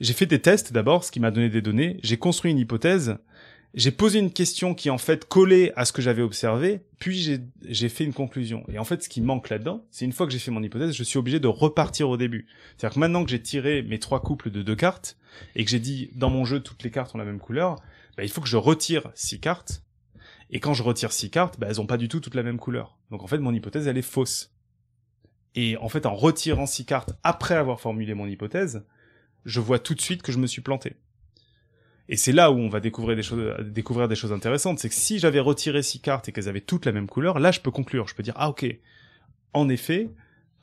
j'ai fait des tests d'abord, ce qui m'a donné des données, j'ai construit une hypothèse, j'ai posé une question qui en fait collait à ce que j'avais observé, puis j'ai- fait une conclusion. Et en fait, ce qui manque là-dedans, c'est une fois que j'ai fait mon hypothèse, je suis obligé de repartir au début. C'est-à-dire que maintenant que j'ai tiré mes trois couples de deux cartes, et que j'ai dit, dans mon jeu, toutes les cartes ont la même couleur, bah, il faut que je retire six cartes, et quand je retire six cartes, bah, elles ont pas du tout toute la même couleur. Donc en fait, mon hypothèse, elle est fausse. Et en fait, en retirant six cartes après avoir formulé mon hypothèse, je vois tout de suite que je me suis planté. Et c'est là où on va découvrir des choses, découvrir intéressantes. C'est que si j'avais retiré six cartes et qu'elles avaient toutes la même couleur, là, je peux conclure. Je peux dire, ah, ok. En effet,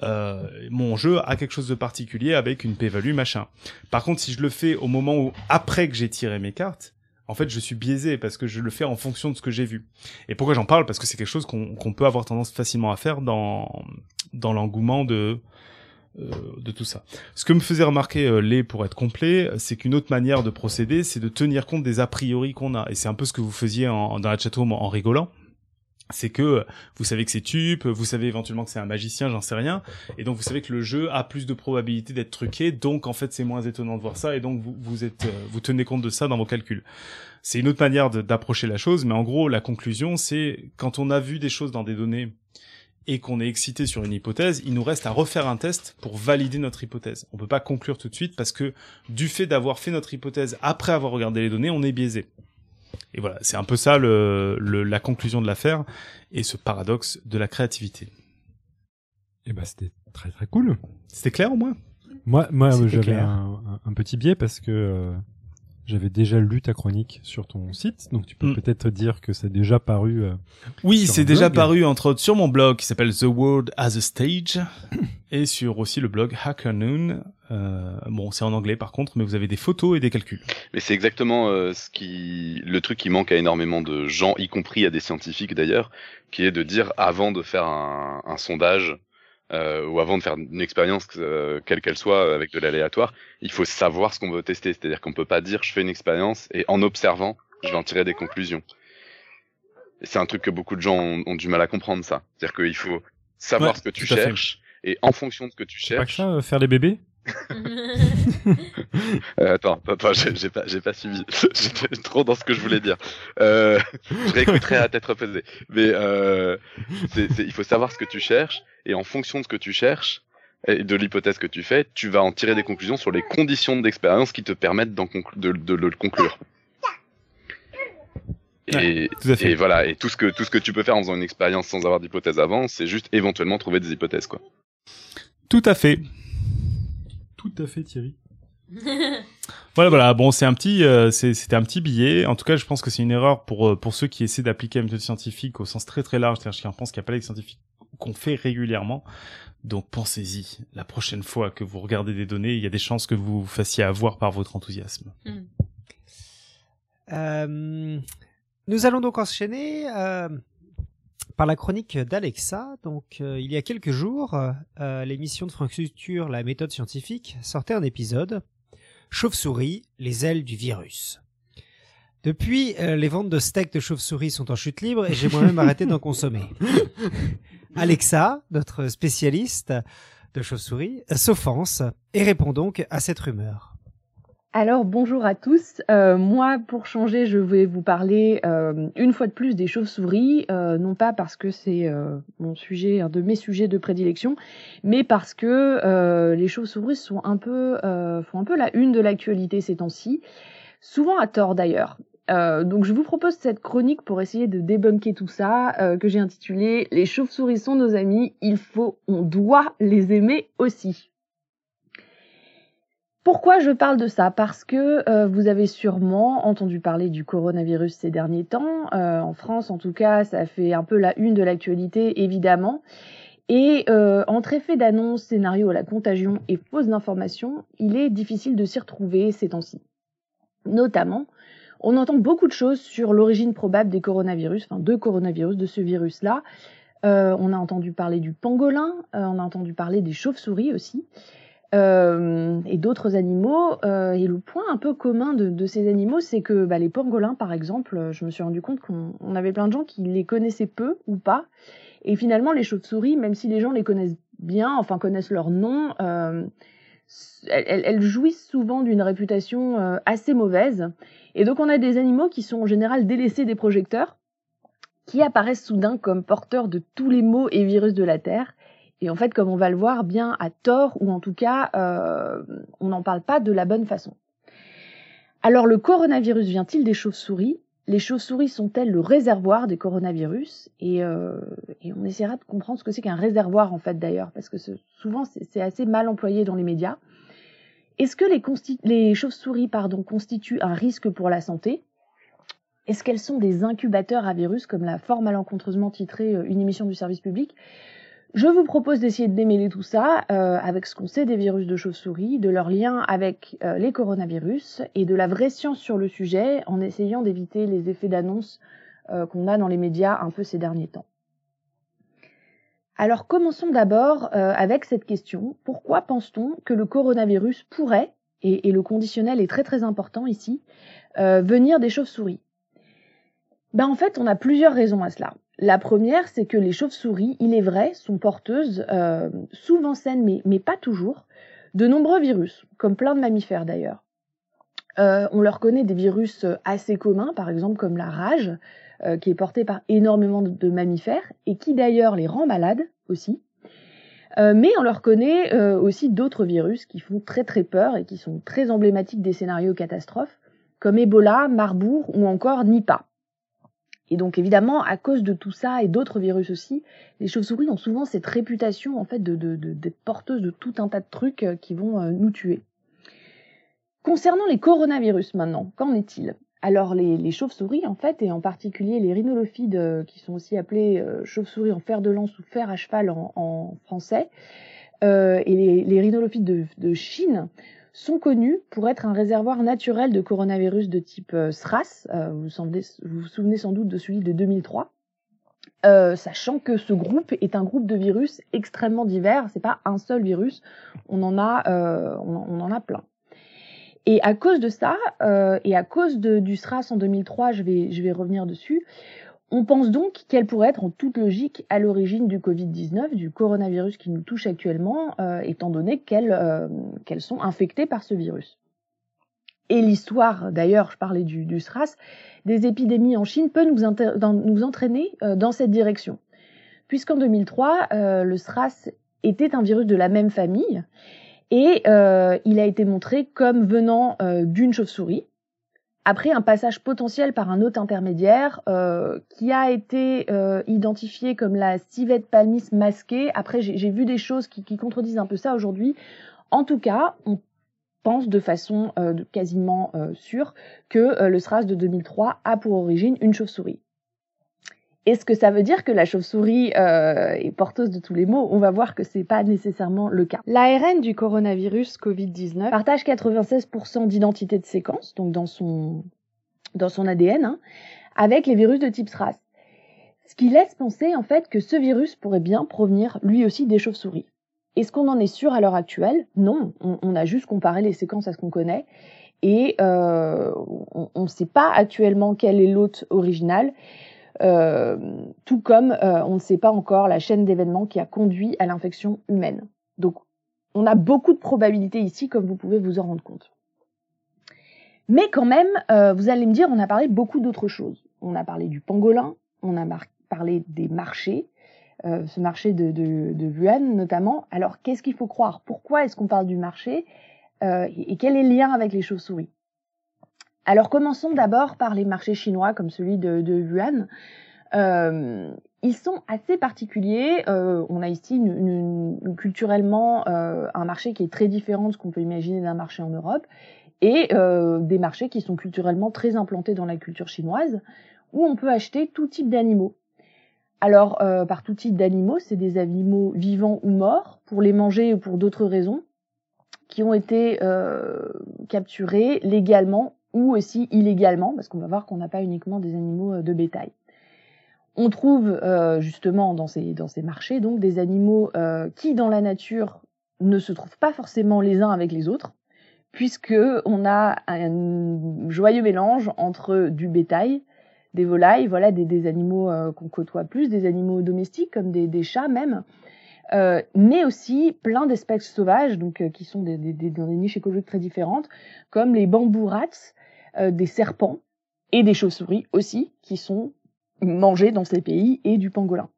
euh, mon jeu a quelque chose de particulier avec une p-value machin. Par contre, si je le fais au moment où après que j'ai tiré mes cartes, en fait, je suis biaisé parce que je le fais en fonction de ce que j'ai vu. Et pourquoi j'en parle? Parce que c'est quelque chose qu'on peut avoir tendance facilement à faire dans dans l'engouement de euh, de tout ça. Ce que me faisait remarquer euh, les pour être complet, c'est qu'une autre manière de procéder, c'est de tenir compte des a priori qu'on a. Et c'est un peu ce que vous faisiez en, dans la chatroom en rigolant c'est que vous savez que c'est Tup, vous savez éventuellement que c'est un magicien, j'en sais rien, et donc vous savez que le jeu a plus de probabilité d'être truqué, donc en fait c'est moins étonnant de voir ça, et donc vous, vous êtes, euh, vous tenez compte de ça dans vos calculs. C'est une autre manière d'approcher la chose, mais en gros la conclusion c'est quand on a vu des choses dans des données et qu'on est excité sur une hypothèse, il nous reste à refaire un test pour valider notre hypothèse. On peut pas conclure tout de suite parce que du fait d'avoir fait notre hypothèse après avoir regardé les données, on est biaisé. Et voilà, c'est un peu ça le, le- la conclusion de l'affaire et ce paradoxe de la créativité. Et bah c'était très très cool. C'était clair au moins? Moi, moi j'avais un, petit biais parce que euh, j'avais déjà lu ta chronique sur ton site, donc tu peux Mm. peut-être dire que c'est déjà paru. euh, Oui, c'est déjà blog paru entre autres sur mon blog qui s'appelle The World as a Stage et sur aussi le blog Hacker Noon. Euh, bon, c'est en anglais par contre, mais vous avez des photos et des calculs. Mais c'est exactement euh, ce qui, le truc qui manque à énormément de gens, y compris à des scientifiques d'ailleurs, qui est de dire avant de faire un, un sondage euh, ou avant de faire une expérience euh, quelle qu'elle soit avec de l'aléatoire, il faut savoir ce qu'on veut tester. C'est-à-dire qu'on peut pas dire je fais une expérience et en observant, je vais en tirer des conclusions. C'est un truc que beaucoup de gens ont, ont du mal à comprendre ça. C'est-à-dire qu'il faut savoir Ouais, ce que tu cherches et en fonction de ce que tu pas que cherches. ça, euh, faire les bébés? Euh, attends, attends, j'ai pas, suivi. J'étais trop dans ce que je voulais dire. Euh, je réécouterai à tête reposée. Mais euh, il faut savoir ce que tu cherches et en fonction de ce que tu cherches et de l'hypothèse que tu fais, tu vas en tirer des conclusions sur les conditions d'expérience qui te permettent de, de le conclure. Ouais, et voilà, et tout ce que tout ce que tu peux faire en faisant une expérience sans avoir d'hypothèse avant, c'est juste éventuellement trouver des hypothèses quoi. Tout à fait. Tout à fait, Thierry. Voilà, voilà. Bon, c'est un petit, euh, c'est- c'était un petit billet. En tout cas, je pense que c'est une erreur pour euh, pour ceux qui essaient d'appliquer la méthode scientifique au sens très très large, c'est-à-dire qui pensent qu'il n'y a pas les scientifiques qu'on fait régulièrement. Donc pensez-y. La prochaine fois que vous regardez des données, il y a des chances que vous vous fassiez avoir par votre enthousiasme. Euh, nous allons donc enchaîner euh, par la chronique d'Alexa. Donc, euh, il y a quelques jours, euh, l'émission de France Culture, la méthode scientifique, sortait un épisode Chauve-souris, les ailes du virus. Depuis, euh, les ventes de steaks de chauve-souris sont en chute libre et j'ai moi-même arrêté d'en consommer. Alexa, notre spécialiste de chauve-souris, s'offense et répond donc à cette rumeur. Alors bonjour à tous. Euh, moi, pour changer, je vais vous parler euh, une fois de plus des chauves-souris, euh, non pas parce que c'est mon sujet, un de mes sujets de prédilection, mais parce que les chauves-souris sont un peu, font un peu la une de l'actualité ces temps-ci, souvent à tort d'ailleurs. Donc je vous propose cette chronique pour essayer de débunker tout ça, que j'ai intitulée Les chauves-souris sont nos amis, il faut, on doit les aimer aussi. Pourquoi je parle de ça? Parce que euh, vous avez sûrement entendu parler du coronavirus ces derniers temps. Euh, en France, en tout cas, ça fait un peu la une de l'actualité, évidemment. Et euh, entre effet d'annonce, scénario à la contagion et fausse d'information, il est difficile de s'y retrouver ces temps-ci. Notamment, on entend beaucoup de choses sur l'origine probable des coronavirus, enfin de coronavirus, de ce virus-là. On a entendu parler du pangolin, on a entendu parler des chauves-souris aussi euh, et d'autres animaux. Euh, et le point un peu commun de, ces animaux, c'est que bah, les pangolins, par exemple, je me suis rendu compte qu'on on avait plein de gens qui les connaissaient peu ou pas. Et finalement, les chauves-souris, même si les gens les connaissent bien, enfin connaissent leur nom, euh, elles, elles jouissent souvent d'une réputation assez mauvaise. Et donc on a des animaux qui sont en général délaissés des projecteurs, qui apparaissent soudain comme porteurs de tous les maux et virus de la Terre. Et en fait, comme on va le voir, bien à tort, ou en tout cas, euh, on n'en parle pas de la bonne façon. Alors, le coronavirus vient-il des chauves-souris? Les chauves-souris sont-elles le réservoir des coronavirus? Et, euh, et on essaiera de comprendre ce que c'est qu'un réservoir, en fait, d'ailleurs, parce que souvent, c'est assez mal employé dans les médias. Est-ce que les, chauves-souris constituent un risque pour la santé? Est-ce qu'elles sont des incubateurs à virus, comme l'a fort malencontreusement titré euh, une émission du service public? Je vous propose d'essayer de démêler tout ça euh, avec ce qu'on sait des virus de chauve-souris, de leur lien avec euh, les coronavirus et de la vraie science sur le sujet en essayant d'éviter les effets d'annonce euh, qu'on a dans les médias un peu ces derniers temps. Alors commençons d'abord avec cette question. Pourquoi pense-t-on que le coronavirus pourrait, et, et, le conditionnel est très très important ici, venir des chauves-souris? Ben, En fait, on a plusieurs raisons à cela. La première, c'est que les chauves-souris, il est vrai, sont porteuses, euh, souvent saines, mais, pas toujours, de nombreux virus, comme plein de mammifères d'ailleurs. Euh, on leur connaît des virus assez communs, par exemple comme la rage, euh, qui est portée par énormément de, mammifères, et qui d'ailleurs les rend malades aussi. Mais on leur connaît aussi d'autres virus qui font très très peur et qui sont très emblématiques des scénarios catastrophes, comme Ebola, Marbourg ou encore Nipah. Et donc évidemment, à cause de tout ça et d'autres virus aussi, les chauves-souris ont souvent cette réputation en fait de, d'être porteuses de tout un tas de trucs euh, qui vont euh, nous tuer. Concernant les coronavirus maintenant, qu'en est-il? Alors les, chauves-souris en fait, et en particulier les rhinolophides, euh, qui sont aussi appelés chauves-souris en fer de lance ou fer à cheval en, français, et les, rhinolophides de, de Chine sont connus pour être un réservoir naturel de coronavirus de type euh, SRAS. Euh, vous, vous, vous souvenez sans doute de celui de 2003. Euh, sachant que ce groupe est un groupe de virus extrêmement divers, c'est pas un seul virus, on en a, euh, on, en a plein. Et à cause de ça, euh, et à cause du SRAS en 2003, je vais, je vais revenir dessus, on pense donc qu'elle pourrait être en toute logique à l'origine du Covid-19, du coronavirus qui nous touche actuellement, euh, étant donné qu'elles euh, sont infectées par ce virus. Et l'histoire, d'ailleurs, je parlais du, du, SRAS, des épidémies en Chine peut nous, entraîner euh, dans cette direction. Puisqu'en 2003, euh, le SRAS était un virus de la même famille et il a été montré comme venant d'une chauve-souris, après un passage potentiel par un hôte intermédiaire euh, qui a été euh, identifié comme la civette palmis masquée. Après, j'ai vu des choses qui, contredisent un peu ça aujourd'hui. En tout cas, on pense de façon euh, quasiment sûre que le SRAS de 2003 a pour origine une chauve-souris. Est-ce que ça veut dire que la chauve-souris euh, est porteuse de tous les maux? On va voir que c'est pas nécessairement le cas. L'ARN du coronavirus Covid-19 partage 96% d'identité de séquence, donc dans son dans son ADN, hein, avec les virus de type SRAS. Ce qui laisse penser en fait que ce virus pourrait bien provenir lui aussi des chauves-souris. Est-ce qu'on en est sûr à l'heure actuelle? Non, on, on, a juste comparé les séquences à ce qu'on connaît et euh, on ne sait pas actuellement quel est l'hôte original. Euh, tout comme euh, on ne sait pas encore la chaîne d'événements qui a conduit à l'infection humaine. Donc on a beaucoup de probabilités ici, comme vous pouvez vous en rendre compte. Mais quand même, euh, vous allez me dire, on a parlé beaucoup d'autres choses. On a parlé du pangolin, on a parlé des marchés, euh, ce marché de, de, de, Wuhan notamment. Alors qu'est-ce qu'il faut croire? Pourquoi est-ce qu'on parle du marché? Euh, Et quel est le lien avec les chauves-souris? Alors commençons d'abord par les marchés chinois comme celui de, de. Euh, ils sont assez particuliers. Euh, on a ici culturellement euh, un marché qui est très différent de ce qu'on peut imaginer d'un marché en Europe et des marchés qui sont culturellement très implantés dans la culture chinoise où on peut acheter tout type d'animaux. Alors par tout type d'animaux, c'est des animaux vivants ou morts pour les manger ou pour d'autres raisons qui ont été capturés légalement ou aussi illégalement, parce qu'on va voir qu'on n'a pas uniquement des animaux euh, de bétail. On trouve euh, justement dans ces, marchés donc des animaux euh, qui dans la nature ne se trouvent pas forcément les uns avec les autres, puisque on a un joyeux mélange entre du bétail, des volailles, voilà des, animaux qu'on côtoie plus, des animaux domestiques comme des, chats même, mais aussi plein d'espèces sauvages, donc qui sont des, dans des niches écologiques très différentes, comme les bambous rats, euh, des serpents et des chauves-souris aussi, qui sont mangés dans ces pays, et du pangolin.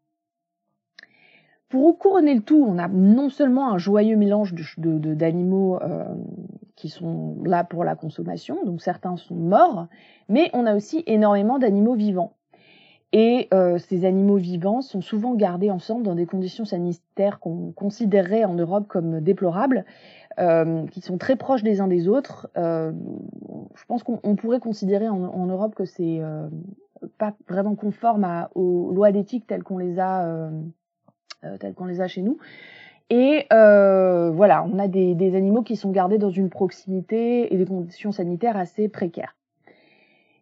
Pour couronner le tout, on a non seulement un joyeux mélange d'animaux euh, qui sont là pour la consommation, donc certains sont morts, mais on a aussi énormément d'animaux vivants. Et euh, ces animaux vivants sont souvent gardés ensemble dans des conditions sanitaires qu'on considérerait en Europe comme déplorables, euh, qui sont très proches des uns des autres. Euh, je pense qu'on pourrait considérer en, Europe que c'est euh, pas vraiment conforme aux lois d'éthique telles qu'on les a euh, euh, tels qu'on les a chez nous. Et euh, voilà, on a des, des animaux qui sont gardés dans une proximité et des conditions sanitaires assez précaires.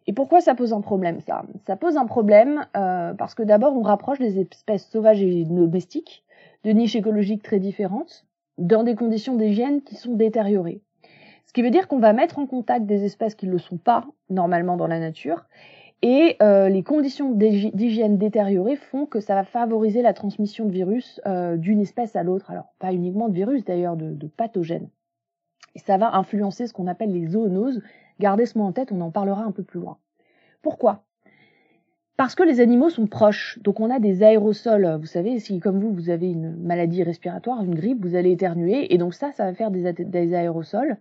Et pourquoi ça pose un problème ça? Ça pose un problème parce que d'abord on rapproche des espèces sauvages et domestiques de niches écologiques très différentes dans des conditions d'hygiène qui sont détériorées. Ce qui veut dire qu'on va mettre en contact des espèces qui ne le sont pas normalement dans la nature et euh, les conditions d'hygi- d'hygiène détériorées font que ça va favoriser la transmission de virus euh, d'une espèce à l'autre. Alors pas uniquement de virus d'ailleurs, de, de pathogènes. Et ça va influencer ce qu'on appelle les zoonoses. Gardez ce mot en tête, on en parlera un peu plus loin. Pourquoi? Parce que les animaux sont proches. Donc on a des aérosols. Vous savez, si comme vous, vous avez une maladie respiratoire, une grippe, vous allez éternuer. Et donc ça, ça va faire des, aérosols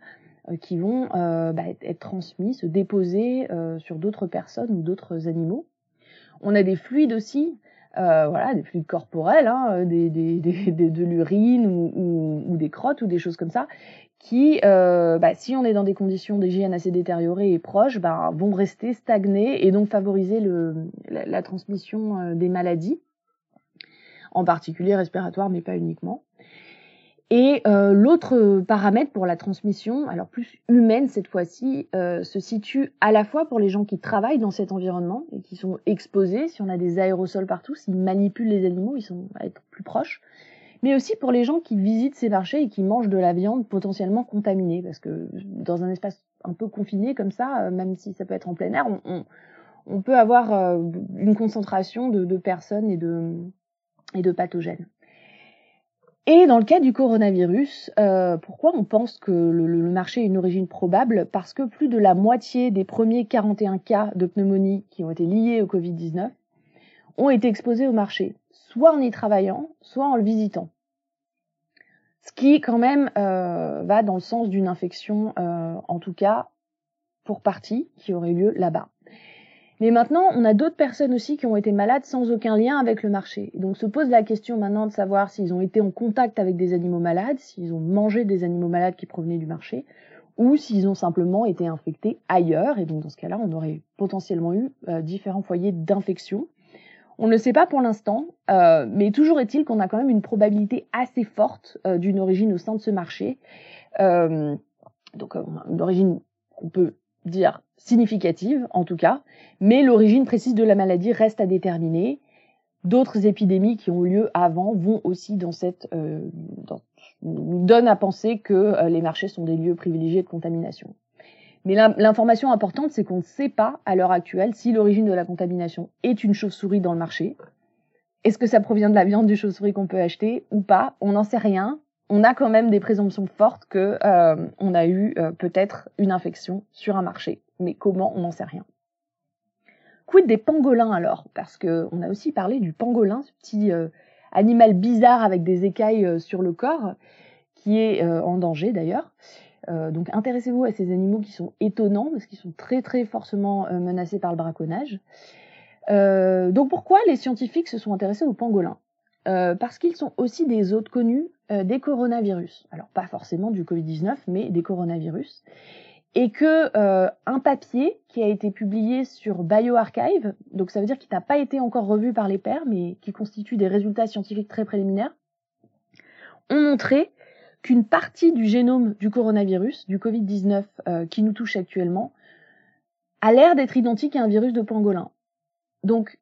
euh, qui vont euh, bah, être, transmis, se déposer euh, sur d'autres personnes ou d'autres animaux. On a des fluides aussi, voilà, des fluides corporels, hein, de l'urine ou des crottes ou des choses comme ça, qui, euh, bah, si on est dans des conditions d'hygiène assez détériorées et proches, bah, vont rester stagnés et donc favoriser la, transmission euh, des maladies, en particulier respiratoires, mais pas uniquement. Et euh, l'autre paramètre pour la transmission, alors plus humaine cette fois-ci, se situe à la fois pour les gens qui travaillent dans cet environnement et qui sont exposés, si on a des aérosols partout, s'ils manipulent les animaux, ils sont à être plus proches, mais aussi pour les gens qui visitent ces marchés et qui mangent de la viande potentiellement contaminée, parce que dans un espace un peu confiné comme ça, euh, même si ça peut être en plein air, on, peut avoir euh, une concentration de, personnes et de, et de pathogènes. Et dans le cas du coronavirus, euh, pourquoi on pense que le, le marché a une origine probable? Parce que plus de la moitié des premiers 41 cas de pneumonie qui ont été liés au Covid-19 ont été exposés au marché, soit en y travaillant, soit en le visitant. Ce qui quand même euh, va dans le sens d'une infection, euh, en tout cas pour partie, qui aurait eu lieu là-bas. Mais maintenant, on a d'autres personnes aussi qui ont été malades sans aucun lien avec le marché. Donc se pose la question maintenant de savoir s'ils ont été en contact avec des animaux malades, s'ils ont mangé des animaux malades qui provenaient du marché, ou s'ils ont simplement été infectés ailleurs. Et donc dans ce cas-là, on aurait potentiellement eu euh, différents foyers d'infection. On ne le sait pas pour l'instant, euh, mais toujours est-il qu'on a quand même une probabilité assez forte euh, d'une origine au sein de ce marché. Euh, donc une origine qu'on peut dire significative en tout cas, mais l'origine précise de la maladie reste à déterminer. D'autres épidémies qui ont eu lieu avant vont aussi dans cette nous donnent à penser que les marchés sont des lieux privilégiés de contamination. Mais l'information importante, c'est qu'on ne sait pas à l'heure actuelle si l'origine de la contamination est une chauve-souris dans le marché. Est-ce que ça provient de la viande du chauve-souris qu'on peut acheter ou pas? On n'en sait rien. On a quand même des présomptions fortes que euh, on a eu euh, peut-être une infection sur un marché. Mais comment? On n'en sait rien. Quid des pangolins alors? Parce que on a aussi parlé du pangolin, ce petit euh, animal bizarre avec des écailles sur le corps, qui est en danger d'ailleurs. Euh, donc intéressez-vous à ces animaux qui sont étonnants parce qu'ils sont très très fortement euh, menacés par le braconnage. Euh, donc pourquoi les scientifiques se sont intéressés aux pangolins? Parce qu'ils sont aussi des hôtes connus des coronavirus. Alors pas forcément du Covid-19, mais des coronavirus. Et que un papier qui a été publié sur BioArchive, donc ça veut dire qu'il n'a pas été encore revu par les pairs, mais qui constitue des résultats scientifiques très préliminaires, ont montré qu'une partie du génome du coronavirus, du Covid-19 euh, qui nous touche actuellement, a l'air d'être identique à un virus de pangolin. Donc,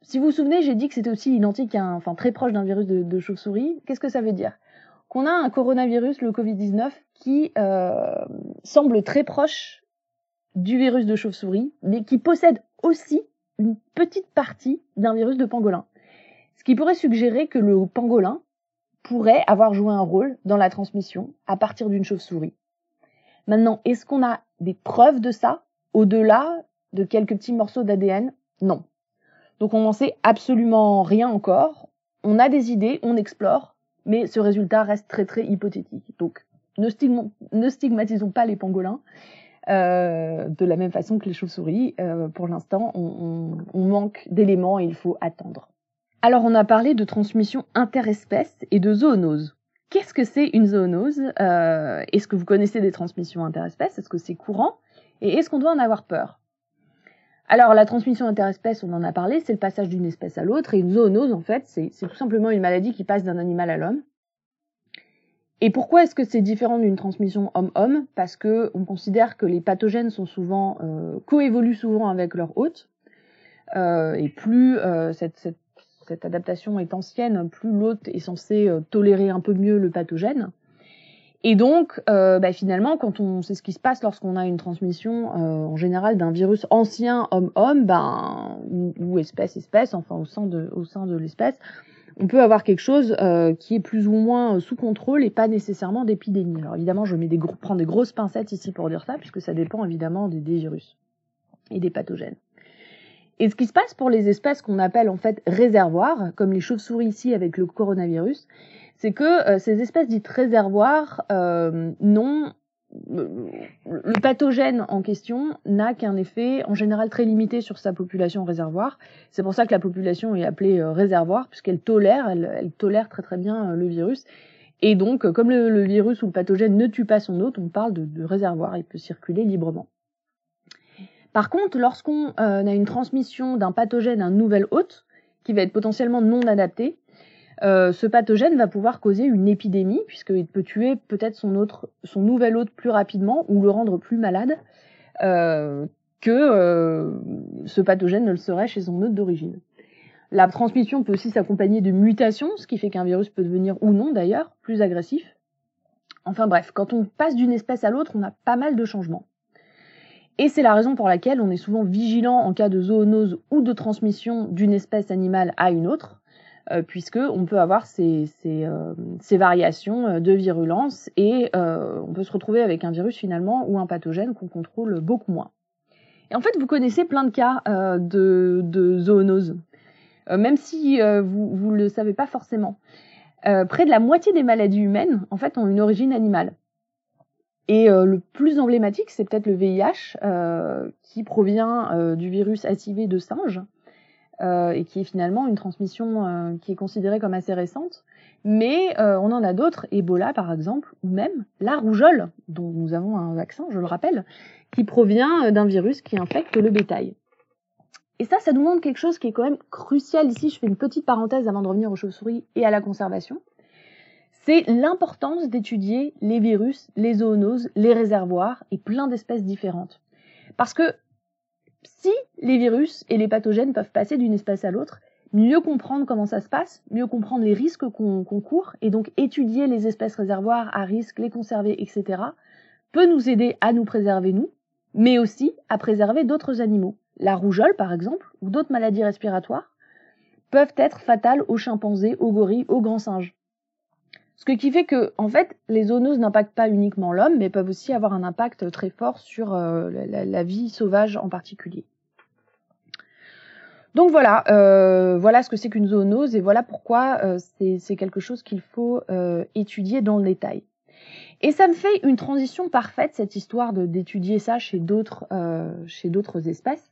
si vous vous souvenez, j'ai dit que c'était aussi identique à un, enfin très proche d'un virus de, chauve-souris. Qu'est-ce que ça veut dire? Qu'on a un coronavirus, le Covid-19, qui euh, semble très proche du virus de chauve-souris, mais qui possède aussi une petite partie d'un virus de pangolin. Ce qui pourrait suggérer que le pangolin pourrait avoir joué un rôle dans la transmission à partir d'une chauve-souris. Maintenant, est-ce qu'on a des preuves de ça au-delà de quelques petits morceaux d'ADN Non. Donc on n'en sait absolument rien encore. On a des idées, on explore, mais ce résultat reste très très hypothétique. Donc ne, stigma ne stigmatisons pas les pangolins euh, de la même façon que les chauves-souris. Euh, pour l'instant, on, on, on manque d'éléments et il faut attendre. Alors on a parlé de transmission interespèces et de zoonose. Qu'est-ce que c'est une zoonose? Euh, Est-ce que vous connaissez des transmissions interespèces? Est-ce que c'est courant? Et est-ce qu'on doit en avoir peur? Alors la transmission interespèce, on en a parlé, c'est le passage d'une espèce à l'autre, et une zoonose, en fait, c'est tout simplement une maladie qui passe d'un animal à l'homme. Et pourquoi est-ce que c'est différent d'une transmission homme-homme? Parce que on considère que les pathogènes sont souvent euh, coévoluent souvent avec leur hôte, euh, et plus euh, cette, cette, cette, adaptation est ancienne, plus l'hôte est censé euh, tolérer un peu mieux le pathogène. Et donc, euh, bah, finalement, quand on sait ce qui se passe lorsqu'on a une transmission euh, en général d'un virus ancien homme-homme, ben, ou, espèce-espèce, enfin au sein de, l'espèce, on peut avoir quelque chose qui est plus ou moins sous contrôle et pas nécessairement d'épidémie. Alors évidemment, je prends des grosses pincettes ici pour dire ça, puisque ça dépend évidemment des, des virus et des pathogènes. Et ce qui se passe pour les espèces qu'on appelle en fait réservoirs, comme les chauves-souris ici avec le coronavirus, c'est que euh, ces espèces dites réservoirs euh, n'ont le pathogène en question n'a qu'un effet en général très limité sur sa population réservoir. C'est pour ça que la population est appelée euh, réservoir puisqu'elle tolère, elle, elle, tolère très très bien euh, le virus. Et donc, comme le, le, virus ou le pathogène ne tue pas son hôte, on parle de, de réservoir, il peut circuler librement. Par contre, lorsqu'on euh, a une transmission d'un pathogène à un nouvel hôte, qui va être potentiellement non adapté, euh, ce pathogène va pouvoir causer une épidémie, puisqu'il peut tuer peut-être son, autre, son nouvel hôte plus rapidement ou le rendre plus malade euh, que ce pathogène ne le serait chez son hôte d'origine. La transmission peut aussi s'accompagner de mutations, ce qui fait qu'un virus peut devenir, ou non d'ailleurs, plus agressif. Enfin bref, quand on passe d'une espèce à l'autre, on a pas mal de changements. Et c'est la raison pour laquelle on est souvent vigilant en cas de zoonose ou de transmission d'une espèce animale à une autre, euh, puisque on peut avoir ces, euh, variations de virulence et euh, on peut se retrouver avec un virus finalement ou un pathogène qu'on contrôle beaucoup moins. Et en fait, vous connaissez plein de cas euh, de, de, zoonose, euh, même si vous ne le savez pas forcément. près de la moitié des maladies humaines, en fait, ont une origine animale. Et le plus emblématique, c'est peut-être le VIH, qui provient du virus HIV de singe, euh, et qui est finalement une transmission euh, qui est considérée comme assez récente. Mais euh, on en a d'autres, Ebola par exemple, ou même la rougeole, dont nous avons un vaccin, je le rappelle, qui provient d'un virus qui infecte le bétail. Et ça, ça nous montre quelque chose qui est quand même crucial ici. Je fais une petite parenthèse avant de revenir aux chauves-souris et à la conservation. C'est l'importance d'étudier les virus, les zoonoses, les réservoirs et plein d'espèces différentes. Parce que si les virus et les pathogènes peuvent passer d'une espèce à l'autre, mieux comprendre comment ça se passe, mieux comprendre les risques qu'on qu court, et donc étudier les espèces réservoirs à risque, les conserver, etc., peut nous aider à nous préserver nous, mais aussi à préserver d'autres animaux. La rougeole, par exemple, ou d'autres maladies respiratoires, peuvent être fatales aux chimpanzés, aux gorilles, aux grands singes. Ce qui fait que, en fait, les zoonoses n'impactent pas uniquement l'homme, mais peuvent aussi avoir un impact très fort sur euh, la, vie sauvage en particulier. Donc voilà, euh, voilà ce que c'est qu'une zoonose et voilà pourquoi euh, c'est quelque chose qu'il faut étudier dans le détail. Et ça me fait une transition parfaite cette histoire d'étudier ça chez d'autres espèces.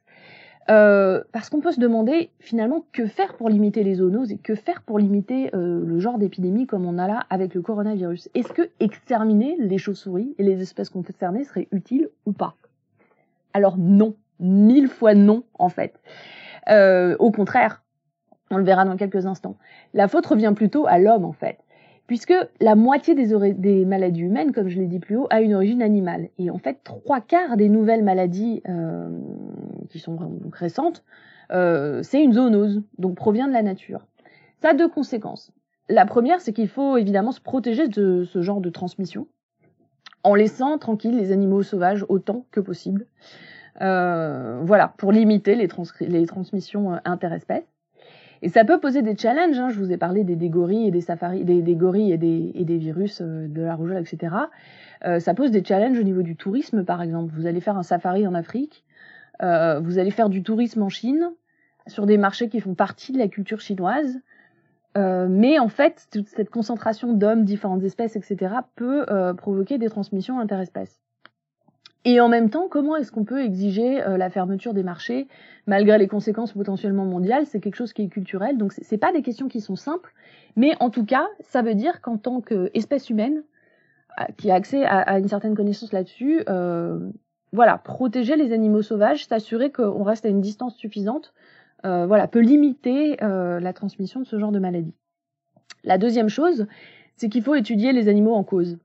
Euh, parce qu'on peut se demander finalement que faire pour limiter les zoonoses et que faire pour limiter euh, le genre d'épidémie comme on a là avec le coronavirus? Est-ce que exterminer les chauves-souris et les espèces concernées serait utile ou pas? Alors non, mille fois non en fait. Euh, au contraire, on le verra dans quelques instants. La faute revient plutôt à l'homme en fait puisque la moitié des, maladies humaines, comme je l'ai dit plus haut, a une origine animale. Et en fait, trois quarts des nouvelles maladies euh, qui sont donc récentes, euh, c'est une zoonose, donc provient de la nature. Ça a deux conséquences. La première, c'est qu'il faut évidemment se protéger de ce genre de transmission, en laissant tranquilles les animaux sauvages autant que possible. Euh, voilà, pour limiter les, les transmissions interespèces. Et ça peut poser des challenges. Hein. Je vous ai parlé des, gorilles et des safaris, des, gorilles et des, virus euh, de la rougeole, etc. Euh, ça pose des challenges au niveau du tourisme, par exemple. Vous allez faire un safari en Afrique, euh, vous allez faire du tourisme en Chine, sur des marchés qui font partie de la culture chinoise. Euh, mais en fait, toute cette concentration d'hommes, différentes espèces, etc., peut euh, provoquer des transmissions interespèces. Et en même temps, comment est-ce qu'on peut exiger la fermeture des marchés malgré les conséquences potentiellement mondiales? C'est quelque chose qui est culturel, donc c'est pas des questions qui sont simples, mais en tout cas, ça veut dire qu'en tant qu'espèce humaine qui a accès à, une certaine connaissance là-dessus, voilà, protéger les animaux sauvages, s'assurer qu'on reste à une distance suffisante, euh, voilà, peut limiter euh, la transmission de ce genre de maladie. La deuxième chose, c'est qu'il faut étudier les animaux en cause.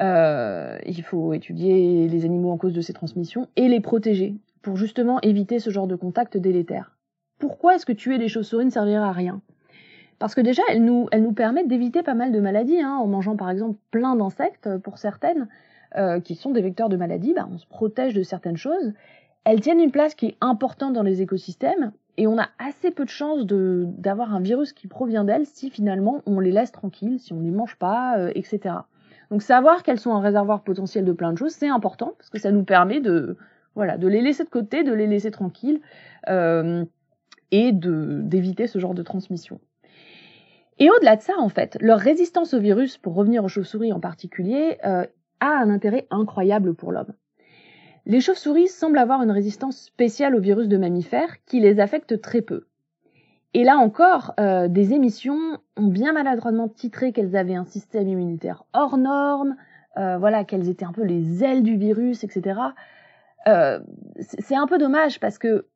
Euh, il faut étudier les animaux en cause de ces transmissions et les protéger pour justement éviter ce genre de contact délétère. Pourquoi est-ce que tuer les chauves-souris ne servirait à rien? Parce que déjà, elles nous, elles permettent d'éviter pas mal de maladies, hein, en mangeant par exemple plein d'insectes pour certaines, euh, qui sont des vecteurs de maladies, bah, on se protège de certaines choses. Elles tiennent une place qui est importante dans les écosystèmes et on a assez peu de chances d'avoir un virus qui provient d'elles si finalement on les laisse tranquilles, si on les mange pas, euh, etc. Donc savoir qu'elles sont un réservoir potentiel de plein de choses, c'est important parce que ça nous permet de voilà de les laisser de côté, de les laisser tranquilles euh, et d'éviter ce genre de transmission. Et au-delà de ça, en fait, leur résistance au virus, pour revenir aux chauves-souris en particulier, euh, a un intérêt incroyable pour l'homme. Les chauves-souris semblent avoir une résistance spéciale aux virus de mammifères qui les affectent très peu. Et là encore, euh, des émissions ont bien maladroitement titré qu'elles avaient un système immunitaire hors norme, euh, voilà, qu'elles étaient un peu les ailes du virus, etc. Euh, c'est un peu dommage parce que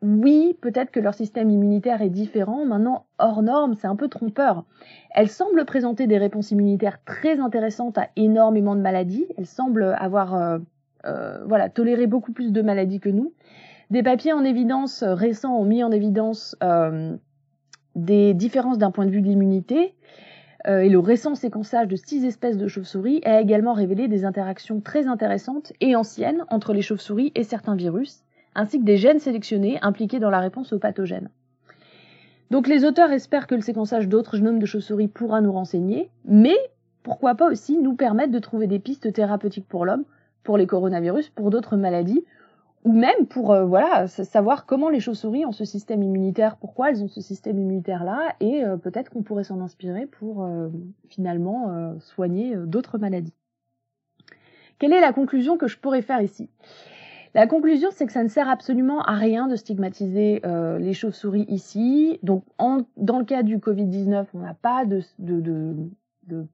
oui, peut-être que leur système immunitaire est différent. Maintenant, hors norme, c'est un peu trompeur. Elles semblent présenter des réponses immunitaires très intéressantes à énormément de maladies. Elles semblent avoir, euh, euh, voilà, toléré beaucoup plus de maladies que nous. Des papiers en évidence euh, récents ont mis en évidence des différences d'un point de vue de l'immunité. Et le récent séquençage de six espèces de chauves-souris a également révélé des interactions très intéressantes et anciennes entre les chauves-souris et certains virus ainsi que des gènes sélectionnés impliqués dans la réponse aux pathogènes. Donc les auteurs espèrent que le séquençage d'autres génomes de chauves-souris pourra nous renseigner, mais pourquoi pas aussi nous permettre de trouver des pistes thérapeutiques pour l'homme, pour les coronavirus, pour d'autres maladies, ou même pour euh, voilà savoir comment les chauves-souris ont ce système immunitaire, pourquoi elles ont ce système immunitaire là, et euh, peut-être qu'on pourrait s'en inspirer pour euh, finalement soigner d'autres maladies. Quelle est la conclusion que je pourrais faire ici? La conclusion, c'est que ça ne sert absolument à rien de stigmatiser euh, les chauves-souris ici. Donc, en, dans le cas du Covid-19, on n'a pas de, de, de, de,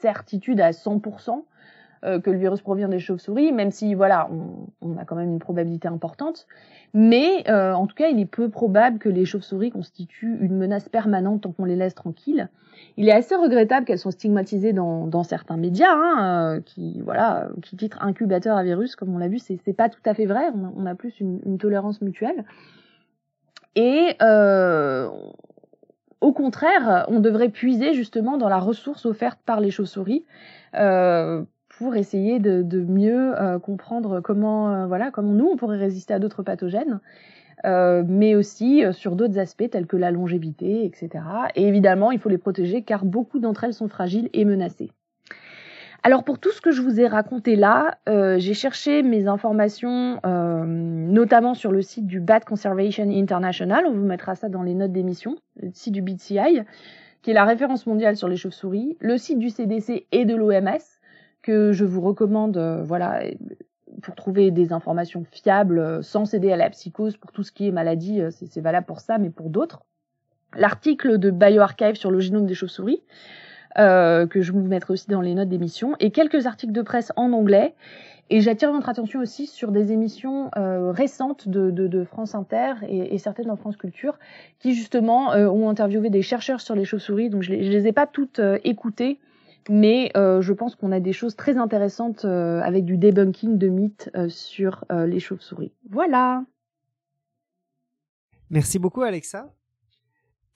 certitude à 100% euh, que le virus provient des chauves-souris, même si, voilà, on, on, a quand même une probabilité importante. Mais, euh, en tout cas, il est peu probable que les chauves-souris constituent une menace permanente tant qu'on les laisse tranquilles. Il est assez regrettable qu'elles soient stigmatisées dans, dans certains médias, hein, euh, qui voilà, qui titrent incubateur à virus, comme on l'a vu, c'est pas tout à fait vrai. On a, on a plus une, une, tolérance mutuelle. Et euh, au contraire, on devrait puiser justement dans la ressource offerte par les chauves-souris euh, pour essayer de, mieux euh, comprendre comment euh, voilà comment nous on pourrait résister à d'autres pathogènes. Euh, mais aussi sur d'autres aspects tels que la longévité, etc. Et évidemment, il faut les protéger car beaucoup d'entre elles sont fragiles et menacées. Alors pour tout ce que je vous ai raconté là, j'ai cherché mes informations notamment sur le site du Bat Conservation International, on vous mettra ça dans les notes d'émission, le site du BCI, qui est la référence mondiale sur les chauves-souris, le site du CDC et de l'OMS, que je vous recommande, euh, voilà, pour trouver des informations fiables euh, sans céder à la psychose pour tout ce qui est maladie, euh, c'est valable pour ça, mais pour d'autres. L'article de BioArchive sur le génome des chauves-souris, que je vous mettrai aussi dans les notes d'émission, et quelques articles de presse en anglais. Et j'attire votre attention aussi sur des émissions récentes de, France Inter et, certaines dans France Culture, qui justement ont interviewé des chercheurs sur les chauves-souris. Donc je les, je les ai pas toutes écoutées, mais euh, je pense qu'on a des choses très intéressantes euh, avec du debunking de mythes euh, sur les chauves-souris. Voilà. Merci beaucoup Alexa.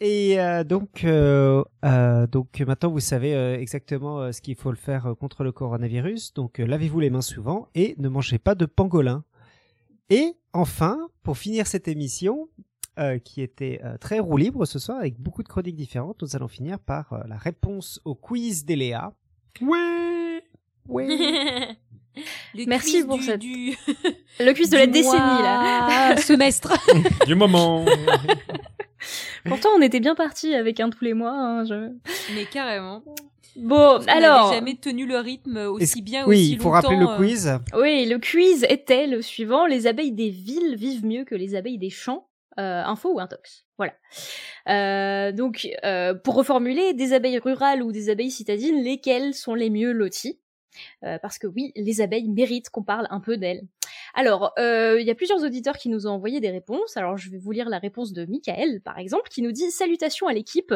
Et donc, donc maintenant vous savez exactement ce qu'il faut le faire contre le coronavirus. Donc lavez-vous les mains souvent et ne mangez pas de pangolin. Et enfin, pour finir cette émission, euh, qui était euh, très roue libre ce soir avec beaucoup de chroniques différentes. Nous allons finir par euh, la réponse au quiz d'Eléa. Ouais Ouais Merci pour du... Le quiz de la décennie, là. Semestre. du moment. Pourtant, on était bien parti avec un tous les mois. Hein, je... Mais carrément. Bon, on alors. jamais tenu le rythme aussi bien, oui, aussi il faut longtemps, rappeler le quiz. Euh... Oui, le quiz était le suivant. Les abeilles des villes vivent mieux que les abeilles des champs. Euh, info ou intox. Voilà. Euh, donc, euh, pour reformuler, des abeilles rurales ou des abeilles citadines, lesquelles sont les mieux loties? Parce que oui, les abeilles méritent qu'on parle un peu d'elles. Alors, il y a plusieurs auditeurs qui nous ont envoyé des réponses. Alors, je vais vous lire la réponse de Michael, par exemple, qui nous dit Salutations à l'équipe.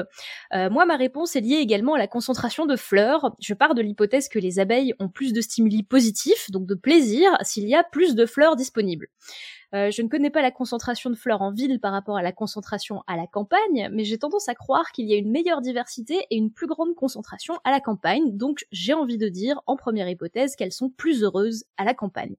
Moi, ma réponse est liée également à la concentration de fleurs. Je pars de l'hypothèse que les abeilles ont plus de stimuli positifs, donc de plaisir, s'il y a plus de fleurs disponibles. Euh, je ne connais pas la concentration de fleurs en ville par rapport à la concentration à la campagne, mais j'ai tendance à croire qu'il y a une meilleure diversité et une plus grande concentration à la campagne, donc j'ai envie de dire, en première hypothèse, qu'elles sont plus heureuses à la campagne.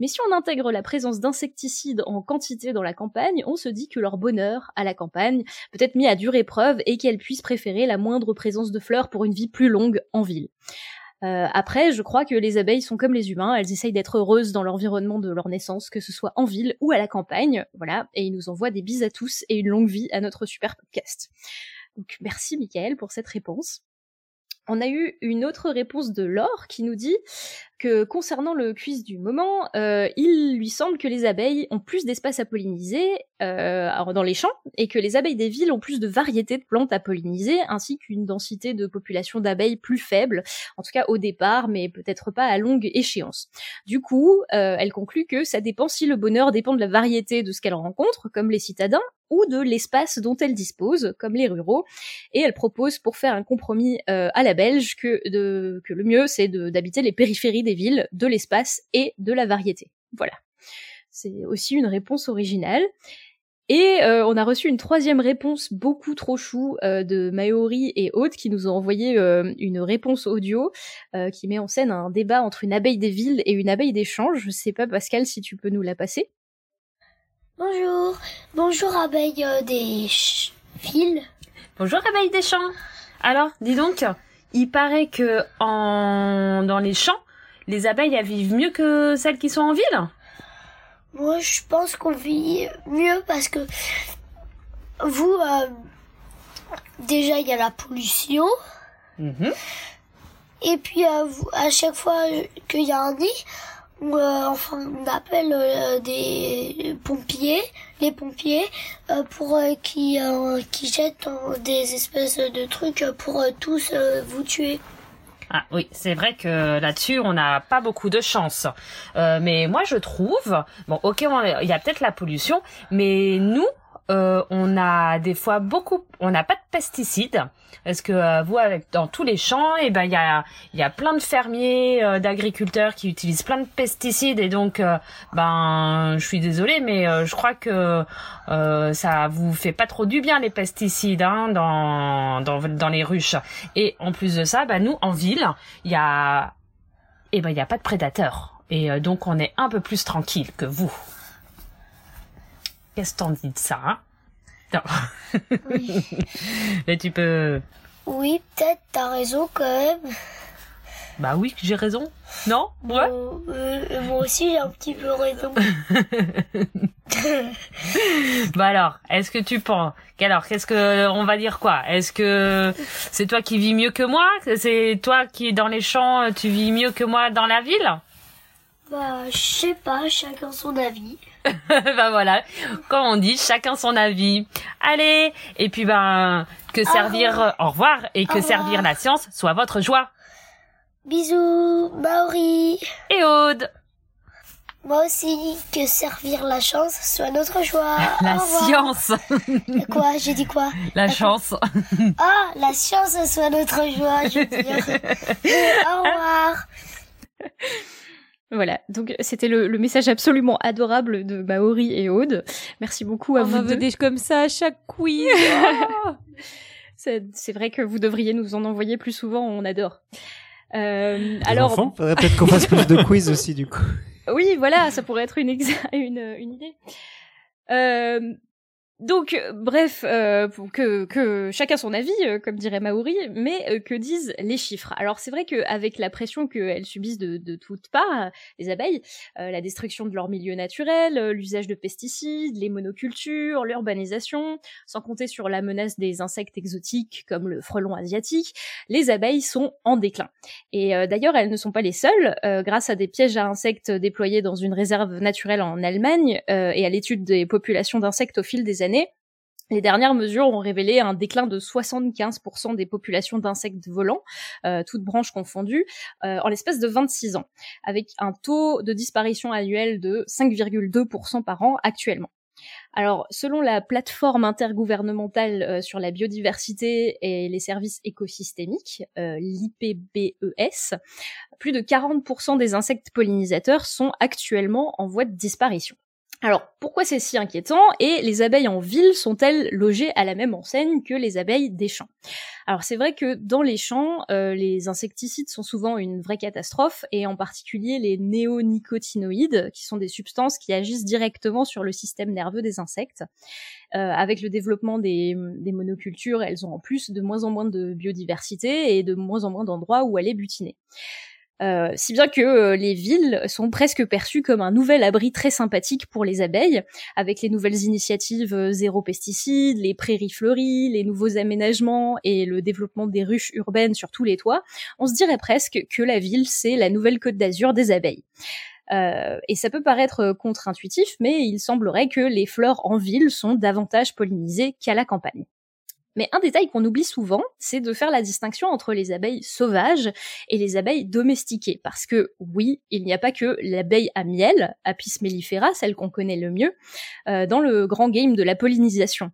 Mais si on intègre la présence d'insecticides en quantité dans la campagne, on se dit que leur bonheur à la campagne peut être mis à dure épreuve et qu'elles puissent préférer la moindre présence de fleurs pour une vie plus longue en ville. Euh, après, je crois que les abeilles sont comme les humains, elles essayent d'être heureuses dans l'environnement de leur naissance, que ce soit en ville ou à la campagne, voilà, et ils nous envoient des bises à tous et une longue vie à notre super podcast. Donc merci Michael pour cette réponse. On a eu une autre réponse de Laure qui nous dit que concernant le quiz du moment, euh, il lui semble que les abeilles ont plus d'espace à polliniser euh, dans les champs et que les abeilles des villes ont plus de variétés de plantes à polliniser ainsi qu'une densité de population d'abeilles plus faible, en tout cas au départ, mais peut-être pas à longue échéance. Du coup, euh, elle conclut que ça dépend si le bonheur dépend de la variété de ce qu'elle rencontre, comme les citadins, ou de l'espace dont elle dispose, comme les ruraux, et elle propose pour faire un compromis euh, à la belge que, le mieux c'est d'habiter les périphéries des villes, de l'espace et de la variété. Voilà. C'est aussi une réponse originale. Et euh, on a reçu une troisième réponse beaucoup trop chou euh, de Maori et Aude qui nous ont envoyé une réponse audio qui met en scène un débat entre une abeille des villes et une abeille champs. Je sais pas Pascal si tu peux nous la passer. Bonjour, bonjour abeille des villes. Bonjour abeille des champs. Alors, dis donc, il paraît que en dans les champs, les abeilles elles vivent mieux que celles qui sont en ville. Moi, je pense qu'on vit mieux parce que vous, euh, déjà, il y a la pollution. Mhm. Et puis, euh, vous, à chaque fois qu'il y a un nid, euh, enfin, on appelle euh, des pompiers, les pompiers, euh, pour euh, qui, euh, qui jettent euh, des espèces de trucs pour tous vous tuer. Ah oui, c'est vrai que là-dessus, on n'a pas beaucoup de chance. Mais moi, je trouve, bon, ok, il y a peut-être la pollution, mais nous, euh, on a des fois beaucoup, on n'a pas de pesticides. Parce que euh, vous, avec dans tous les champs, et ben il y a, y a plein de fermiers, euh, d'agriculteurs qui utilisent plein de pesticides et donc, euh, ben, je suis désolée, mais euh, je crois que ça vous fait pas trop du bien les pesticides hein, dans, dans dans les ruches. Et en plus de ça, ben nous en ville, il y a, et ben il y a pas de prédateurs et donc on est un peu plus tranquille que vous. Qu'est-ce que t'en dis de ça? Non. Mais tu peux. Oui, peut-être, t'as raison quand même. Bah oui, j'ai raison. Non? Ouais. Bon, euh, moi aussi, j'ai un petit peu raison. Bah alors, est-ce que tu penses Alors, qu'est-ce que on va dire quoi? Est-ce que c'est toi qui vis mieux que moi? C'est toi qui dans les champs, tu vis mieux que moi dans la ville? Bah, je sais pas, chacun son avis. bah voilà, comme on dit, chacun son avis. Allez, et puis ben que servir, euh, au revoir, et que revoir. servir la science soit votre joie. Bisous, Maori. Et Aude, Moi aussi, que servir la chance soit notre joie. la Au science, Quoi J'ai dit quoi? La chance. Ah, la science soit notre joie, je veux dire. Au revoir. Voilà, donc c'était le, le message absolument adorable de Maori et Aude. Merci beaucoup à On vous veut des comme ça à chaque quiz. Oh C'est c'est vrai que vous devriez nous en envoyer plus souvent, on adore. Euh, alors, enfants Faudrait peut-être qu'on fasse plus de quiz aussi, du coup. oui, voilà, ça pourrait être une, exa- une, une idée. Euh, donc, euh, bref, euh, que, que chacun son avis, euh, comme dirait Maori, mais euh, que disent les chiffres? Alors, c'est vrai qu'avec la pression qu'elles subissent de, de toutes parts, euh, les abeilles, euh, la destruction de leur milieu naturel, l'usage de pesticides, les monocultures, l'urbanisation, sans compter sur la menace des insectes exotiques comme le frelon asiatique, les abeilles sont en déclin. Et d'ailleurs, elles ne sont pas les seules. Grâce à des pièges à insectes déployés dans une réserve naturelle en Allemagne et à l'étude des populations d'insectes au fil des années, Les dernières mesures ont révélé un déclin de 75% des populations d'insectes volants, euh, toutes branches confondues, euh, en l'espace de 26 ans, avec un taux de disparition annuel de 5,2% par an actuellement. Alors, selon la plateforme intergouvernementale euh, sur la biodiversité et les services écosystémiques, l'IPBES, plus de 40% des insectes pollinisateurs sont actuellement en voie de disparition. Alors, pourquoi c'est si inquiétant et les abeilles en ville sont-elles logées à la même enseigne que les abeilles des champs? Alors, c'est vrai que dans les champs, euh, les insecticides sont souvent une vraie catastrophe et en particulier les néonicotinoïdes, qui sont des substances qui agissent directement sur le système nerveux des insectes. Euh, avec le développement des, des, monocultures, elles ont en plus de moins en moins de biodiversité et de moins en moins d'endroits où aller butiner. Euh, si bien que euh, les villes sont presque perçues comme un nouvel abri très sympathique pour les abeilles, avec les nouvelles initiatives euh, zéro pesticides, les prairies fleuries, les nouveaux aménagements et le développement des ruches urbaines sur tous les toits, on se dirait presque que la ville c'est la nouvelle côte d'Azur des abeilles. Euh, et ça peut paraître contre-intuitif, mais il semblerait que les fleurs en ville sont davantage pollinisées qu'à la campagne. Mais un détail qu'on oublie souvent, c'est de faire la distinction entre les abeilles sauvages et les abeilles domestiquées. Parce que oui, il n'y a pas que l'abeille à miel, Apis mellifera, celle qu'on connaît le mieux, euh, dans le grand game de la pollinisation.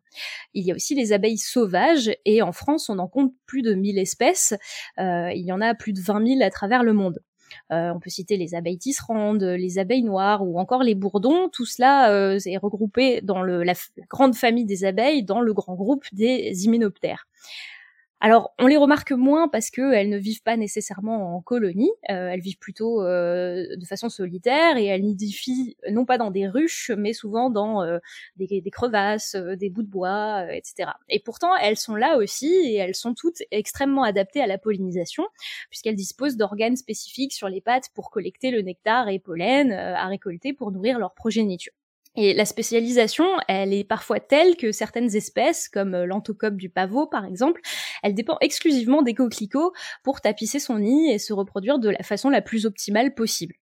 Il y a aussi les abeilles sauvages, et en France, on en compte plus de 1000 espèces. Euh, il y en a plus de 20 000 à travers le monde. Euh, on peut citer les abeilles tisserandes, les abeilles noires ou encore les bourdons. Tout cela euh, est regroupé dans le, la, la, grande famille des abeilles, dans le grand groupe des hyménoptères. Alors, on les remarque moins parce qu'elles ne vivent pas nécessairement en colonie, euh, elles vivent plutôt euh, de façon solitaire et elles nidifient non pas dans des ruches, mais souvent dans euh, des, crevasses, des bouts de bois, etc. Et pourtant, elles sont là aussi et elles sont toutes extrêmement adaptées à la pollinisation, puisqu'elles disposent d'organes spécifiques sur les pattes pour collecter le nectar et pollen à récolter pour nourrir leur progéniture. Et la spécialisation, elle est parfois telle que certaines espèces, comme euh, l'antocope du pavot par exemple, elle dépend exclusivement des coquelicots pour tapisser son nid et se reproduire de la façon la plus optimale possible.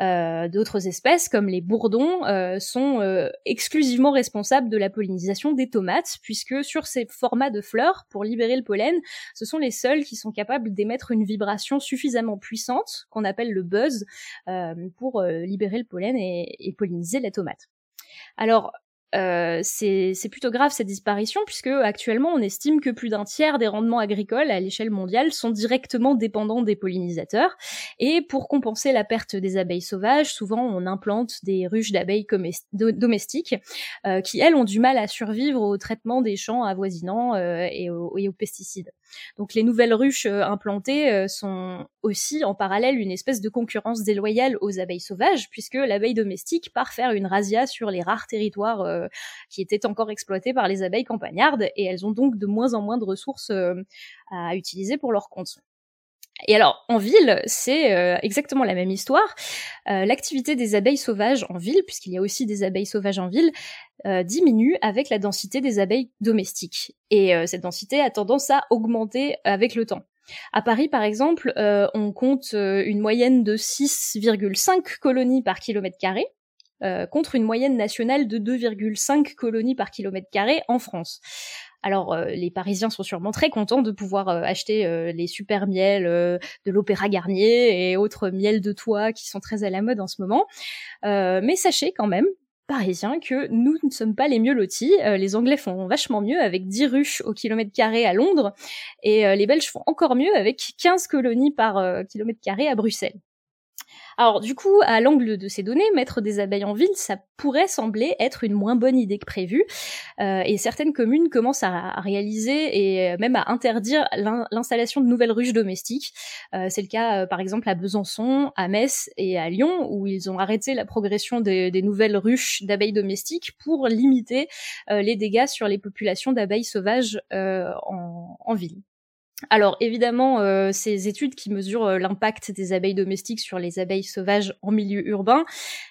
Euh, D'autres espèces, comme les bourdons, euh, sont euh, exclusivement responsables de la pollinisation des tomates, puisque sur ces formats de fleurs, pour libérer le pollen, ce sont les seuls qui sont capables d'émettre une vibration suffisamment puissante, qu'on appelle le buzz, pour libérer le pollen et, et polliniser la tomate. Alors, euh, c'est plutôt grave cette disparition puisque actuellement on estime que plus d'un tiers des rendements agricoles à l'échelle mondiale sont directement dépendants des pollinisateurs et pour compenser la perte des abeilles sauvages, souvent on implante des ruches d'abeilles domestiques euh, qui elles ont du mal à survivre au traitement des champs avoisinants euh, et, aux, et aux pesticides. Donc les nouvelles ruches implantées sont aussi en parallèle une espèce de concurrence déloyale aux abeilles sauvages, puisque l'abeille domestique part faire une razzia sur les rares territoires qui étaient encore exploités par les abeilles campagnardes, et elles ont donc de moins en moins de ressources à utiliser pour leur compte. Et alors, en ville, c'est euh, exactement la même histoire. Euh, L'activité des abeilles sauvages en ville, puisqu'il y a aussi des abeilles sauvages en ville, euh, diminue avec la densité des abeilles domestiques. Et euh, cette densité a tendance à augmenter avec le temps. À Paris, par exemple, euh, on compte une moyenne de 6,5 colonies par kilomètre carré, contre une moyenne nationale de 2,5 colonies par kilomètre carré en France. Alors euh, les Parisiens sont sûrement très contents de pouvoir euh, acheter euh, les super miels de l'Opéra Garnier et autres miels de toit qui sont très à la mode en ce moment. mais sachez quand même Parisiens que nous ne sommes pas les mieux lotis. les Anglais font vachement mieux avec 10 ruches au kilomètre carré à Londres et les Belges font encore mieux avec 15 colonies par kilomètre carré à Bruxelles. Alors du coup, à l'angle de ces données, mettre des abeilles en ville, ça pourrait sembler être une moins bonne idée que prévu. Euh, et certaines communes commencent à, réaliser et même à interdire l'installation de nouvelles ruches domestiques. Euh, C'est le cas euh, par exemple à Besançon, à Metz et à Lyon, où ils ont arrêté la progression des, nouvelles ruches d'abeilles domestiques pour limiter euh, les dégâts sur les populations d'abeilles sauvages euh, en ville. Alors évidemment, euh, ces études qui mesurent euh, l'impact des abeilles domestiques sur les abeilles sauvages en milieu urbain,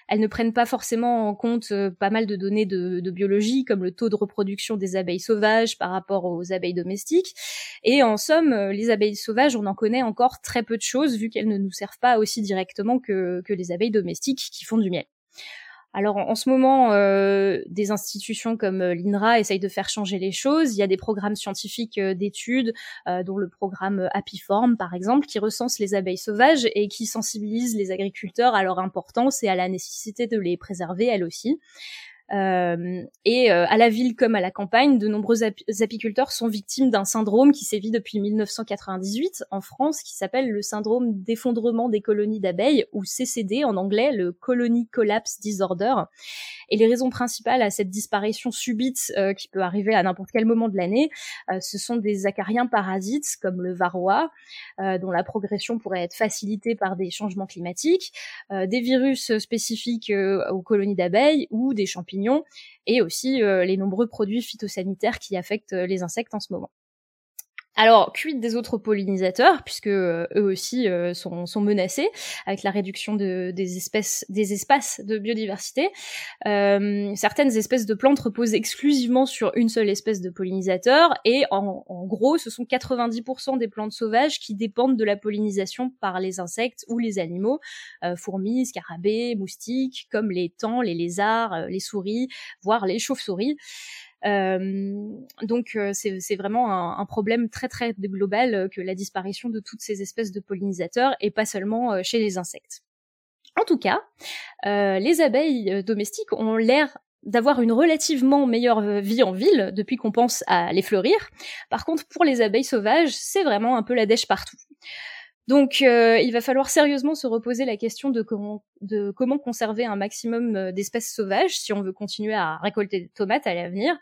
elles ne prennent pas forcément en compte euh, pas mal de données de, biologie, comme le taux de reproduction des abeilles sauvages par rapport aux abeilles domestiques. Et en somme, les abeilles sauvages, on en connaît encore très peu de choses, vu qu'elles ne nous servent pas aussi directement que les abeilles domestiques qui font du miel. Alors en, ce moment, euh, des institutions comme euh, l'INRA essayent de faire changer les choses. Il y a des programmes scientifiques euh, d'études, dont le programme Apiform par exemple, qui recense les abeilles sauvages et qui sensibilise les agriculteurs à leur importance et à la nécessité de les préserver elles aussi. Euh, et euh, à la ville comme à la campagne, de nombreux ap- apiculteurs sont victimes d'un syndrome qui sévit depuis 1998 en France, qui s'appelle le syndrome d'effondrement des colonies d'abeilles, ou CCD en anglais, le Colony Collapse Disorder. Et les raisons principales à cette disparition subite euh, qui peut arriver à n'importe quel moment de l'année, euh, ce sont des acariens parasites comme le varroa, euh, dont la progression pourrait être facilitée par des changements climatiques, des virus spécifiques aux colonies d'abeilles ou des champignons, et aussi euh, les nombreux produits phytosanitaires qui affectent euh, les insectes en ce moment. Alors, quid des autres pollinisateurs, puisque euh, eux aussi euh, sont, menacés avec la réduction de, des espèces, des espaces de biodiversité. Euh, certaines espèces de plantes reposent exclusivement sur une seule espèce de pollinisateur, et en, gros, ce sont 90% des plantes sauvages qui dépendent de la pollinisation par les insectes ou les animaux, fourmis, scarabées, moustiques, comme les tans, les lézards, les souris, voire les chauves-souris. Euh, donc euh, c'est vraiment un, problème très très global euh, que la disparition de toutes ces espèces de pollinisateurs et pas seulement chez les insectes. En tout cas, les abeilles domestiques ont l'air d'avoir une relativement meilleure vie en ville depuis qu'on pense à les fleurir. Par contre, pour les abeilles sauvages, c'est vraiment un peu la dèche partout. Donc, euh, il va falloir sérieusement se reposer la question de comment, de comment conserver un maximum euh, d'espèces sauvages si on veut continuer à récolter des tomates à l'avenir.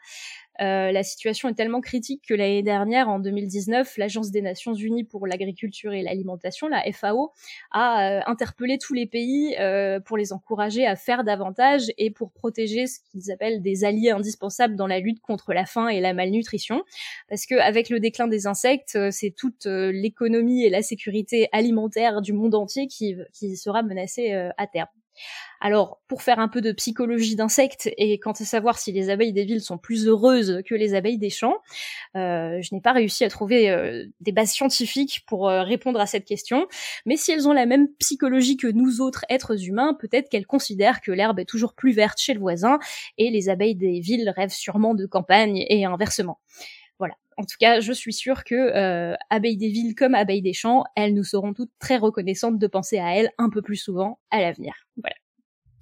Euh, la situation est tellement critique que l'année dernière, en 2019, l'Agence des Nations Unies pour l'agriculture et l'alimentation, la FAO, a euh, interpellé tous les pays euh, pour les encourager à faire davantage et pour protéger ce qu'ils appellent des alliés indispensables dans la lutte contre la faim et la malnutrition. Parce que avec le déclin des insectes, euh, c'est toute l'économie et la sécurité alimentaire du monde entier qui, sera menacée à terme. Alors, pour faire un peu de psychologie d'insectes et quant à savoir si les abeilles des villes sont plus heureuses que les abeilles des champs, euh, je n'ai pas réussi à trouver euh, des bases scientifiques pour euh, répondre à cette question. Mais si elles ont la même psychologie que nous autres êtres humains, peut-être qu'elles considèrent que l'herbe est toujours plus verte chez le voisin et les abeilles des villes rêvent sûrement de campagne et inversement. En tout cas, je suis sûre que euh, abeilles des villes comme abeilles des champs, elles nous seront toutes très reconnaissantes de penser à elles un peu plus souvent à l'avenir. Voilà.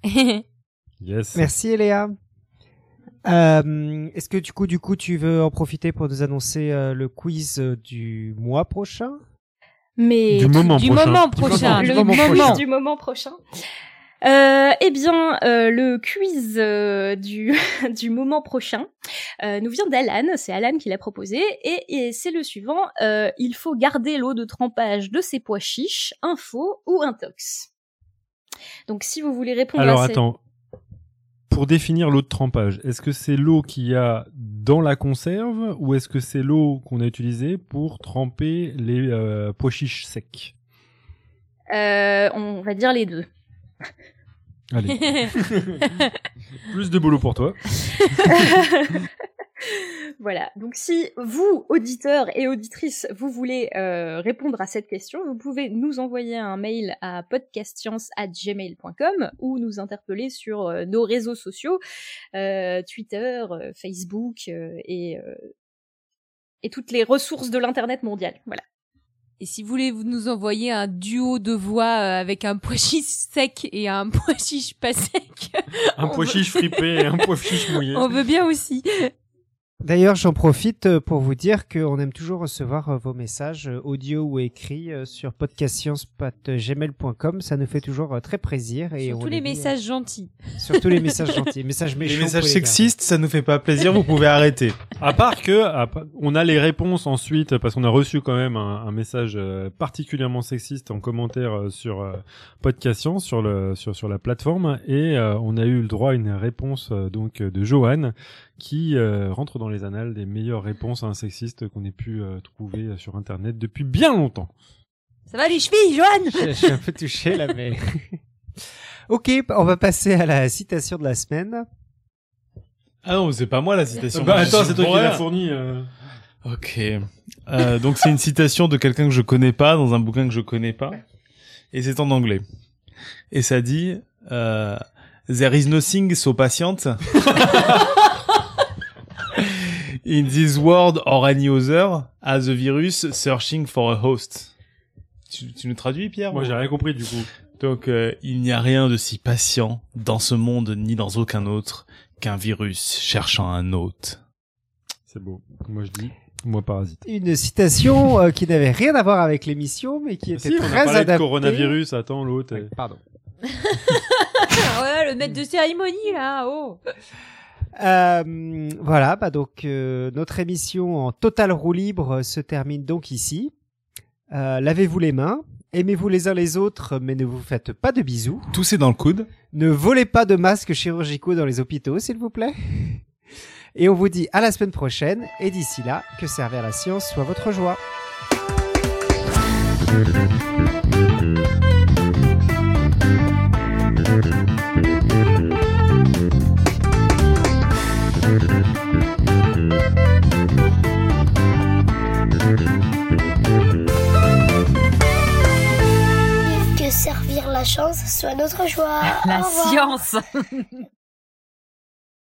Yes. Merci Eléa. Euh, Est-ce que du coup, du coup, tu veux en profiter pour nous annoncer euh, le quiz euh, du mois prochain? Mais Du moment du prochain. moment Du prochain. moment- du le moment quiz prochain. du moment prochain. Euh, eh bien, euh, le quiz euh, du, du moment prochain nous vient d'Alan. C'est Alan qui l'a proposé et, et c'est le suivant. Il faut garder l'eau de trempage de ses pois chiches, un faux ou un tox. Donc, si vous voulez répondre Alors à cette... attends. Pour définir l'eau de trempage, est-ce que c'est l'eau qu'il y a dans la conserve ou est-ce que c'est l'eau qu'on a utilisée pour tremper les pois chiches secs? On va dire les deux. Allez, plus de boulot pour toi. voilà. Donc si vous, auditeurs et auditrices, vous voulez euh, répondre à cette question, vous pouvez nous envoyer un mail à podcastscience@gmail.com ou nous interpeller sur euh, nos réseaux sociaux, euh, Twitter, Facebook et et toutes les ressources de l'internet mondial. Voilà. Et si vous voulez vous nous envoyer un duo de voix euh, avec un pois chiche sec et un pois chiche pas sec, Un pois veut- chiche frippé et un pois chiche mouillé. on veut bien aussi. D'ailleurs, j'en profite euh, pour vous dire qu'on aime toujours recevoir euh, vos messages euh, audio ou écrits sur podcastscience.gmail.com. Ça nous fait toujours très plaisir. Et Sur on tous les lit, messages gentils. Surtout les messages gentils, messages méchants. Les messages les sexistes, ça nous fait pas plaisir, vous pouvez arrêter. À part que, à on a les réponses ensuite, parce qu'on a reçu quand même un, un message particulièrement sexiste en commentaire sur Podcast Science, sur le sur sur la plateforme, et euh, on a eu le droit à une réponse donc de Johan qui euh, rentre dans les annales des meilleures réponses à un sexiste qu'on ait pu euh, trouver sur Internet depuis bien longtemps. Ça va les chevilles, Johan? Je, je suis un peu touché là, mais. ok, on va passer à la citation de la semaine. Ah non, c'est pas moi la citation. bah attends, c'est toi qui l'as rien. fourni. euh. Ok. Euh, donc c'est une citation de quelqu'un que je connais pas dans un bouquin que je connais pas, et c'est en anglais. Et ça dit euh, There is nothing so patient in this world or any other as a virus searching for a host. Tu, tu nous traduis, Pierre Moi, j'ai rien compris du coup. Donc, euh, il n'y a rien de si patient dans ce monde ni dans aucun autre qu'un virus cherchant un hôte. C'est beau. Moi, je dis, moi, parasite. Une citation euh, qui n'avait rien à voir avec l'émission, mais qui était Si, on a très de adaptée. coronavirus, attends, l'autre. Pardon. ouais, le maître de cérémonie là, oh. Euh, voilà, bah donc euh, notre émission en total roue libre se termine donc ici. Euh, Lavez-vous les mains, aimez-vous les uns les autres, mais ne vous faites pas de bisous. Toussez dans le coude. Ne volez pas de masques chirurgicaux dans les hôpitaux, s'il vous plaît. Et on vous dit à la semaine prochaine, et d'ici là, que servir la science soit votre joie. La chance soit notre joie. La Au science